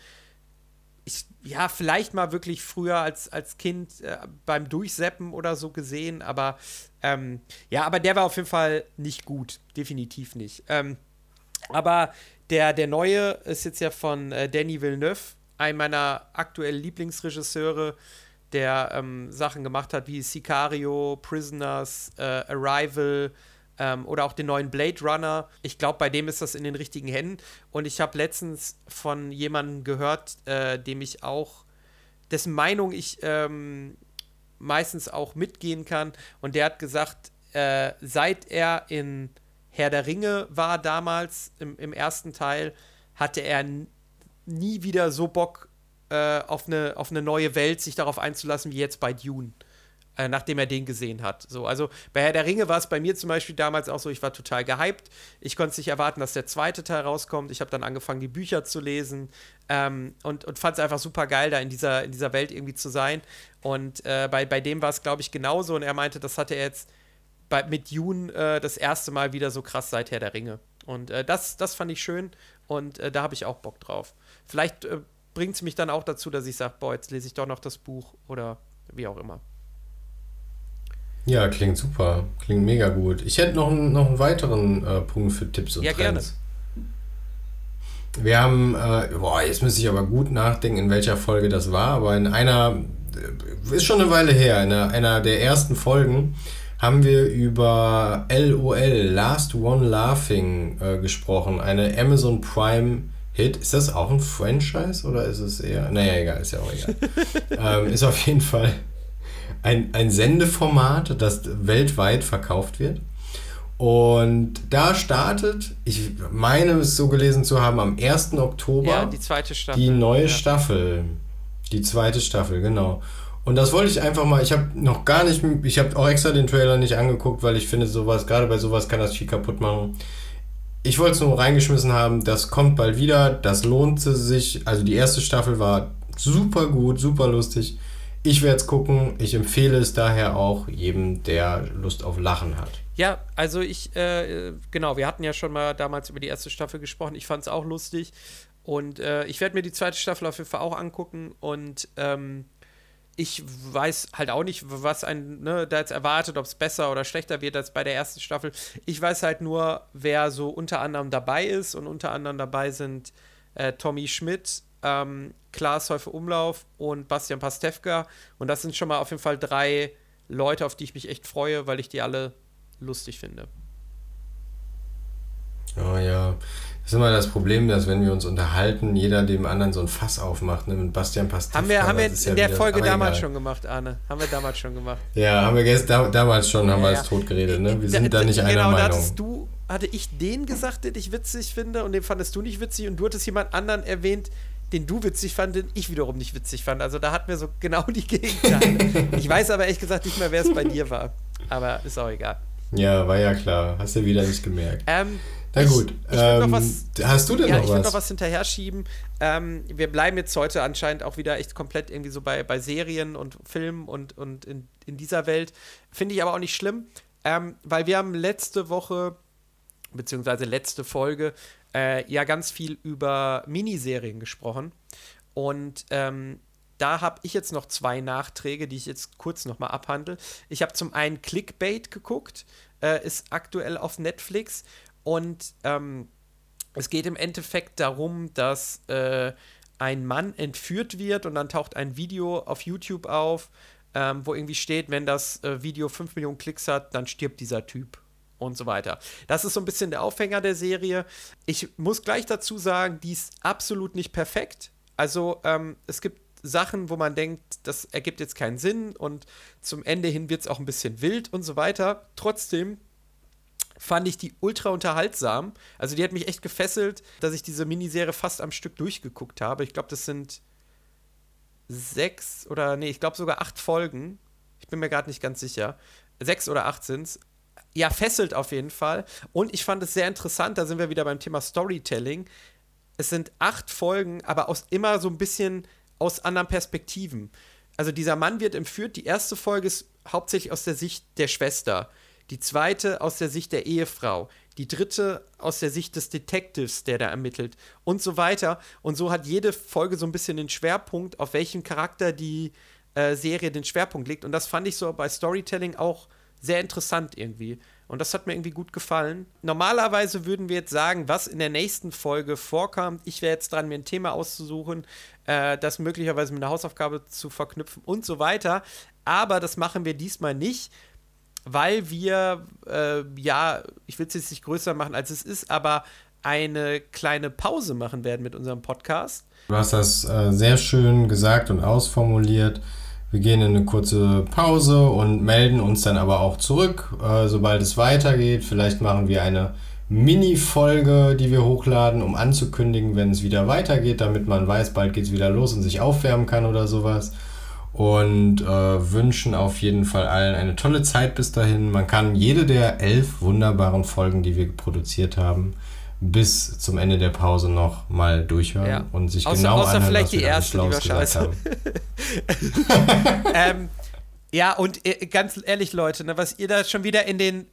A: ich, ja, vielleicht mal wirklich früher als, als Kind äh, beim Durchseppen oder so gesehen, aber ähm, ja, aber der war auf jeden Fall nicht gut, definitiv nicht. Ähm, aber der, der neue ist jetzt ja von äh, Danny Villeneuve, ein meiner aktuellen Lieblingsregisseure, der ähm, Sachen gemacht hat wie Sicario, Prisoners, äh, Arrival, ähm, oder auch den neuen Blade Runner. Ich glaube, bei dem ist das in den richtigen Händen. Und ich habe letztens von jemandem gehört, äh, dem ich auch, dessen Meinung ich ähm, meistens auch mitgehen kann. Und der hat gesagt, äh, seit er in Herr der Ringe war damals im, im ersten Teil, hatte er nie wieder so Bock äh, auf, eine, auf eine neue Welt, sich darauf einzulassen, wie jetzt bei Dune äh, nachdem er den gesehen hat. So, also bei Herr der Ringe war es bei mir zum Beispiel damals auch so, ich war total gehypt. Ich konnte es nicht erwarten, dass der zweite Teil rauskommt. Ich habe dann angefangen, die Bücher zu lesen ähm, und, und fand es einfach super geil, da in dieser, in dieser Welt irgendwie zu sein. Und äh, bei, bei dem war es, glaube ich, genauso. Und er meinte, das hatte er jetzt bei, mit Dune äh, das erste Mal wieder so krass seit Herr der Ringe. Und äh, das, das fand ich schön und äh, da habe ich auch Bock drauf. Vielleicht bringt es mich dann auch dazu, dass ich sage, boah, jetzt lese ich doch noch das Buch oder wie auch immer.
B: Ja, klingt super. Klingt mega gut. Ich hätte noch, einen, noch einen weiteren äh, Punkt für Tipps und ja, Trends. Gerne. Wir haben, äh, boah, jetzt müsste ich aber gut nachdenken, in welcher Folge das war, aber in einer, äh, ist schon eine Weile her, in einer, einer der ersten Folgen haben wir über LOL, Last One Laughing, äh, gesprochen. Eine Amazon Prime Hit. Ist das auch ein Franchise oder ist es eher. Naja, egal, ist ja auch egal. ähm, ist auf jeden Fall ein, ein Sendeformat, das weltweit verkauft wird. Und da startet, ich meine es so gelesen zu haben, am 1. Oktober
A: ja, die zweite Staffel.
B: Die neue ja. Staffel. Die zweite Staffel, genau. Und das wollte ich einfach mal, ich habe noch gar nicht, ich habe auch extra den Trailer nicht angeguckt, weil ich finde sowas, gerade bei sowas kann das viel kaputt machen. Ich wollte es nur reingeschmissen haben, das kommt bald wieder, das lohnt sich. Also die erste Staffel war super gut, super lustig. Ich werde es gucken. Ich empfehle es daher auch jedem, der Lust auf Lachen hat.
A: Ja, also ich, äh, genau, wir hatten ja schon mal damals über die erste Staffel gesprochen. Ich fand es auch lustig. Und äh, ich werde mir die zweite Staffel auf jeden Fall auch angucken. Und ähm, ich weiß halt auch nicht, was ein ne, da jetzt erwartet, ob es besser oder schlechter wird als bei der ersten Staffel. Ich weiß halt nur, wer so unter anderem dabei ist und unter anderem dabei sind äh, Tommy Schmidt, ähm, Klaas Häufe Umlauf und Bastian Pastewka. Und das sind schon mal auf jeden Fall drei Leute, auf die ich mich echt freue, weil ich die alle lustig finde.
B: Oh ja, das ist immer das Problem, dass wenn wir uns unterhalten, jeder dem anderen so ein Fass aufmacht, ne? mit Bastian Pastewka.
A: Haben wir, haben wir in ja der Folge damals egal. schon gemacht, Arne. Haben wir damals schon gemacht.
B: Ja, haben wir gest da, damals schon, haben ja, wir es tot geredet, ne? Wir sind da, da nicht einer genau, Meinung.
A: Genau, du, hatte ich den gesagt, den ich witzig finde und den fandest du nicht witzig und du hattest jemand anderen erwähnt, den du witzig fand, den ich wiederum nicht witzig fand. Also da hatten wir so genau die Gegenteile. ich weiß aber ehrlich gesagt nicht mehr, wer es bei dir war. Aber ist auch egal.
B: Ja, war ja klar. Hast du wieder nicht gemerkt.
A: Ähm,
B: na gut. Ich, ich ähm, was, hast du denn ja, noch
A: ich
B: was?
A: Ich noch was hinterher schieben. Ähm, wir bleiben jetzt heute anscheinend auch wieder echt komplett irgendwie so bei, bei Serien und Filmen und, und in, in dieser Welt. Finde ich aber auch nicht schlimm, ähm, weil wir haben letzte Woche, beziehungsweise letzte Folge, äh, ja ganz viel über Miniserien gesprochen. Und ähm, da habe ich jetzt noch zwei Nachträge, die ich jetzt kurz nochmal abhandle. Ich habe zum einen Clickbait geguckt, äh, ist aktuell auf Netflix und ähm, es geht im Endeffekt darum, dass äh, ein Mann entführt wird und dann taucht ein Video auf YouTube auf, ähm, wo irgendwie steht, wenn das äh, Video 5 Millionen Klicks hat, dann stirbt dieser Typ und so weiter. Das ist so ein bisschen der Aufhänger der Serie. Ich muss gleich dazu sagen, die ist absolut nicht perfekt. Also ähm, es gibt Sachen, wo man denkt, das ergibt jetzt keinen Sinn und zum Ende hin wird es auch ein bisschen wild und so weiter. Trotzdem fand ich die ultra unterhaltsam. Also die hat mich echt gefesselt, dass ich diese Miniserie fast am Stück durchgeguckt habe. Ich glaube, das sind sechs oder nee, ich glaube sogar acht Folgen. Ich bin mir gerade nicht ganz sicher. Sechs oder acht sind es. Ja, fesselt auf jeden Fall. Und ich fand es sehr interessant, da sind wir wieder beim Thema Storytelling. Es sind acht Folgen, aber aus immer so ein bisschen aus anderen Perspektiven. Also dieser Mann wird entführt. Die erste Folge ist hauptsächlich aus der Sicht der Schwester die zweite aus der Sicht der Ehefrau, die dritte aus der Sicht des Detectives, der da ermittelt und so weiter. Und so hat jede Folge so ein bisschen den Schwerpunkt, auf welchen Charakter die äh, Serie den Schwerpunkt legt. Und das fand ich so bei Storytelling auch sehr interessant irgendwie. Und das hat mir irgendwie gut gefallen. Normalerweise würden wir jetzt sagen, was in der nächsten Folge vorkam. Ich wäre jetzt dran, mir ein Thema auszusuchen, äh, das möglicherweise mit einer Hausaufgabe zu verknüpfen und so weiter. Aber das machen wir diesmal nicht, weil wir, äh, ja, ich will es jetzt nicht größer machen, als es ist, aber eine kleine Pause machen werden mit unserem Podcast.
B: Du hast das äh, sehr schön gesagt und ausformuliert. Wir gehen in eine kurze Pause und melden uns dann aber auch zurück, äh, sobald es weitergeht. Vielleicht machen wir eine Mini-Folge, die wir hochladen, um anzukündigen, wenn es wieder weitergeht, damit man weiß, bald geht es wieder los und sich aufwärmen kann oder sowas und äh, wünschen auf jeden Fall allen eine tolle Zeit bis dahin. Man kann jede der elf wunderbaren Folgen, die wir produziert haben, bis zum Ende der Pause noch mal durchhören ja. und sich außer, genau außer anhören,
A: vielleicht die erste, die wir scheiße. ähm, ja, und äh, ganz ehrlich, Leute, ne, was ihr da schon wieder in den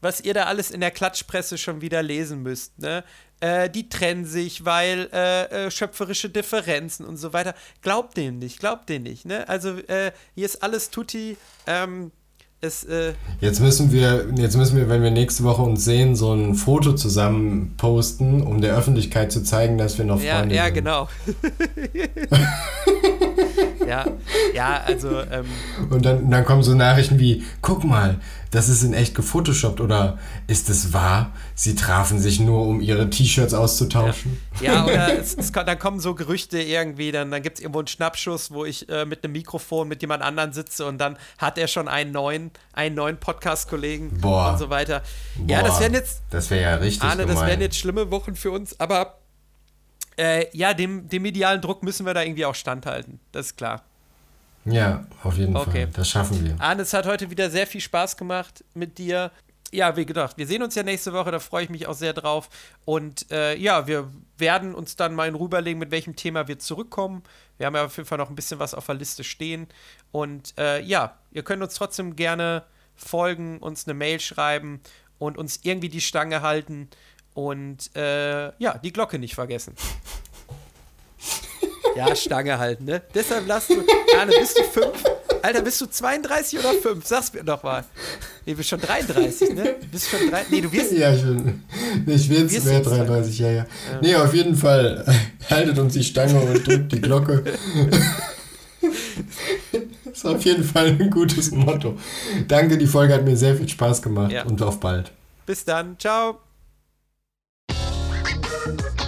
A: was ihr da alles in der Klatschpresse schon wieder lesen müsst, ne? Äh, die trennen sich, weil äh, äh, schöpferische Differenzen und so weiter. Glaubt denen nicht, glaubt denen nicht, ne? Also äh, hier ist alles tutti. Ähm, es, äh,
B: jetzt müssen wir, jetzt müssen wir, wenn wir nächste Woche uns sehen, so ein Foto zusammen posten, um der Öffentlichkeit zu zeigen, dass wir noch
A: Freunde
B: ja,
A: ja, sind. Ja, genau. ja, ja, also. Ähm,
B: und dann, dann kommen so Nachrichten wie: guck mal, das ist in echt gefotoshoppt oder ist es wahr? Sie trafen sich nur, um ihre T-Shirts auszutauschen.
A: Ja, ja oder es, es, dann kommen so Gerüchte irgendwie, dann, dann gibt es irgendwo einen Schnappschuss, wo ich äh, mit einem Mikrofon mit jemand anderem sitze und dann hat er schon einen neuen, einen neuen Podcast-Kollegen und so weiter. Boah, ja, das wären jetzt.
B: Das wäre ja richtig.
A: Arne, gemein. das wären jetzt schlimme Wochen für uns, aber äh, ja, dem, dem medialen Druck müssen wir da irgendwie auch standhalten. Das ist klar.
B: Ja, auf jeden okay. Fall. Das schaffen wir.
A: Arne, es hat heute wieder sehr viel Spaß gemacht mit dir. Ja, wie gedacht, wir sehen uns ja nächste Woche, da freue ich mich auch sehr drauf. Und äh, ja, wir werden uns dann mal in rüberlegen, mit welchem Thema wir zurückkommen. Wir haben ja auf jeden Fall noch ein bisschen was auf der Liste stehen. Und äh, ja, ihr könnt uns trotzdem gerne folgen, uns eine Mail schreiben und uns irgendwie die Stange halten. Und äh, ja, die Glocke nicht vergessen. Ja, Stange halt, ne? Deshalb lass du. Arne, bist du fünf? Alter, bist du 32 oder 5? Sag's mir doch mal. Nee, du bist schon 33, ne? Du bist schon 3. Nee, du wirst.
B: Ja, ich bin. Ich werde es mehr 33, ja, ja, ja. Nee, auf jeden Fall. Haltet uns die Stange und drückt die Glocke. Das ist auf jeden Fall ein gutes Motto. Danke, die Folge hat mir sehr viel Spaß gemacht ja. und auf bald.
A: Bis dann. Ciao. Bye.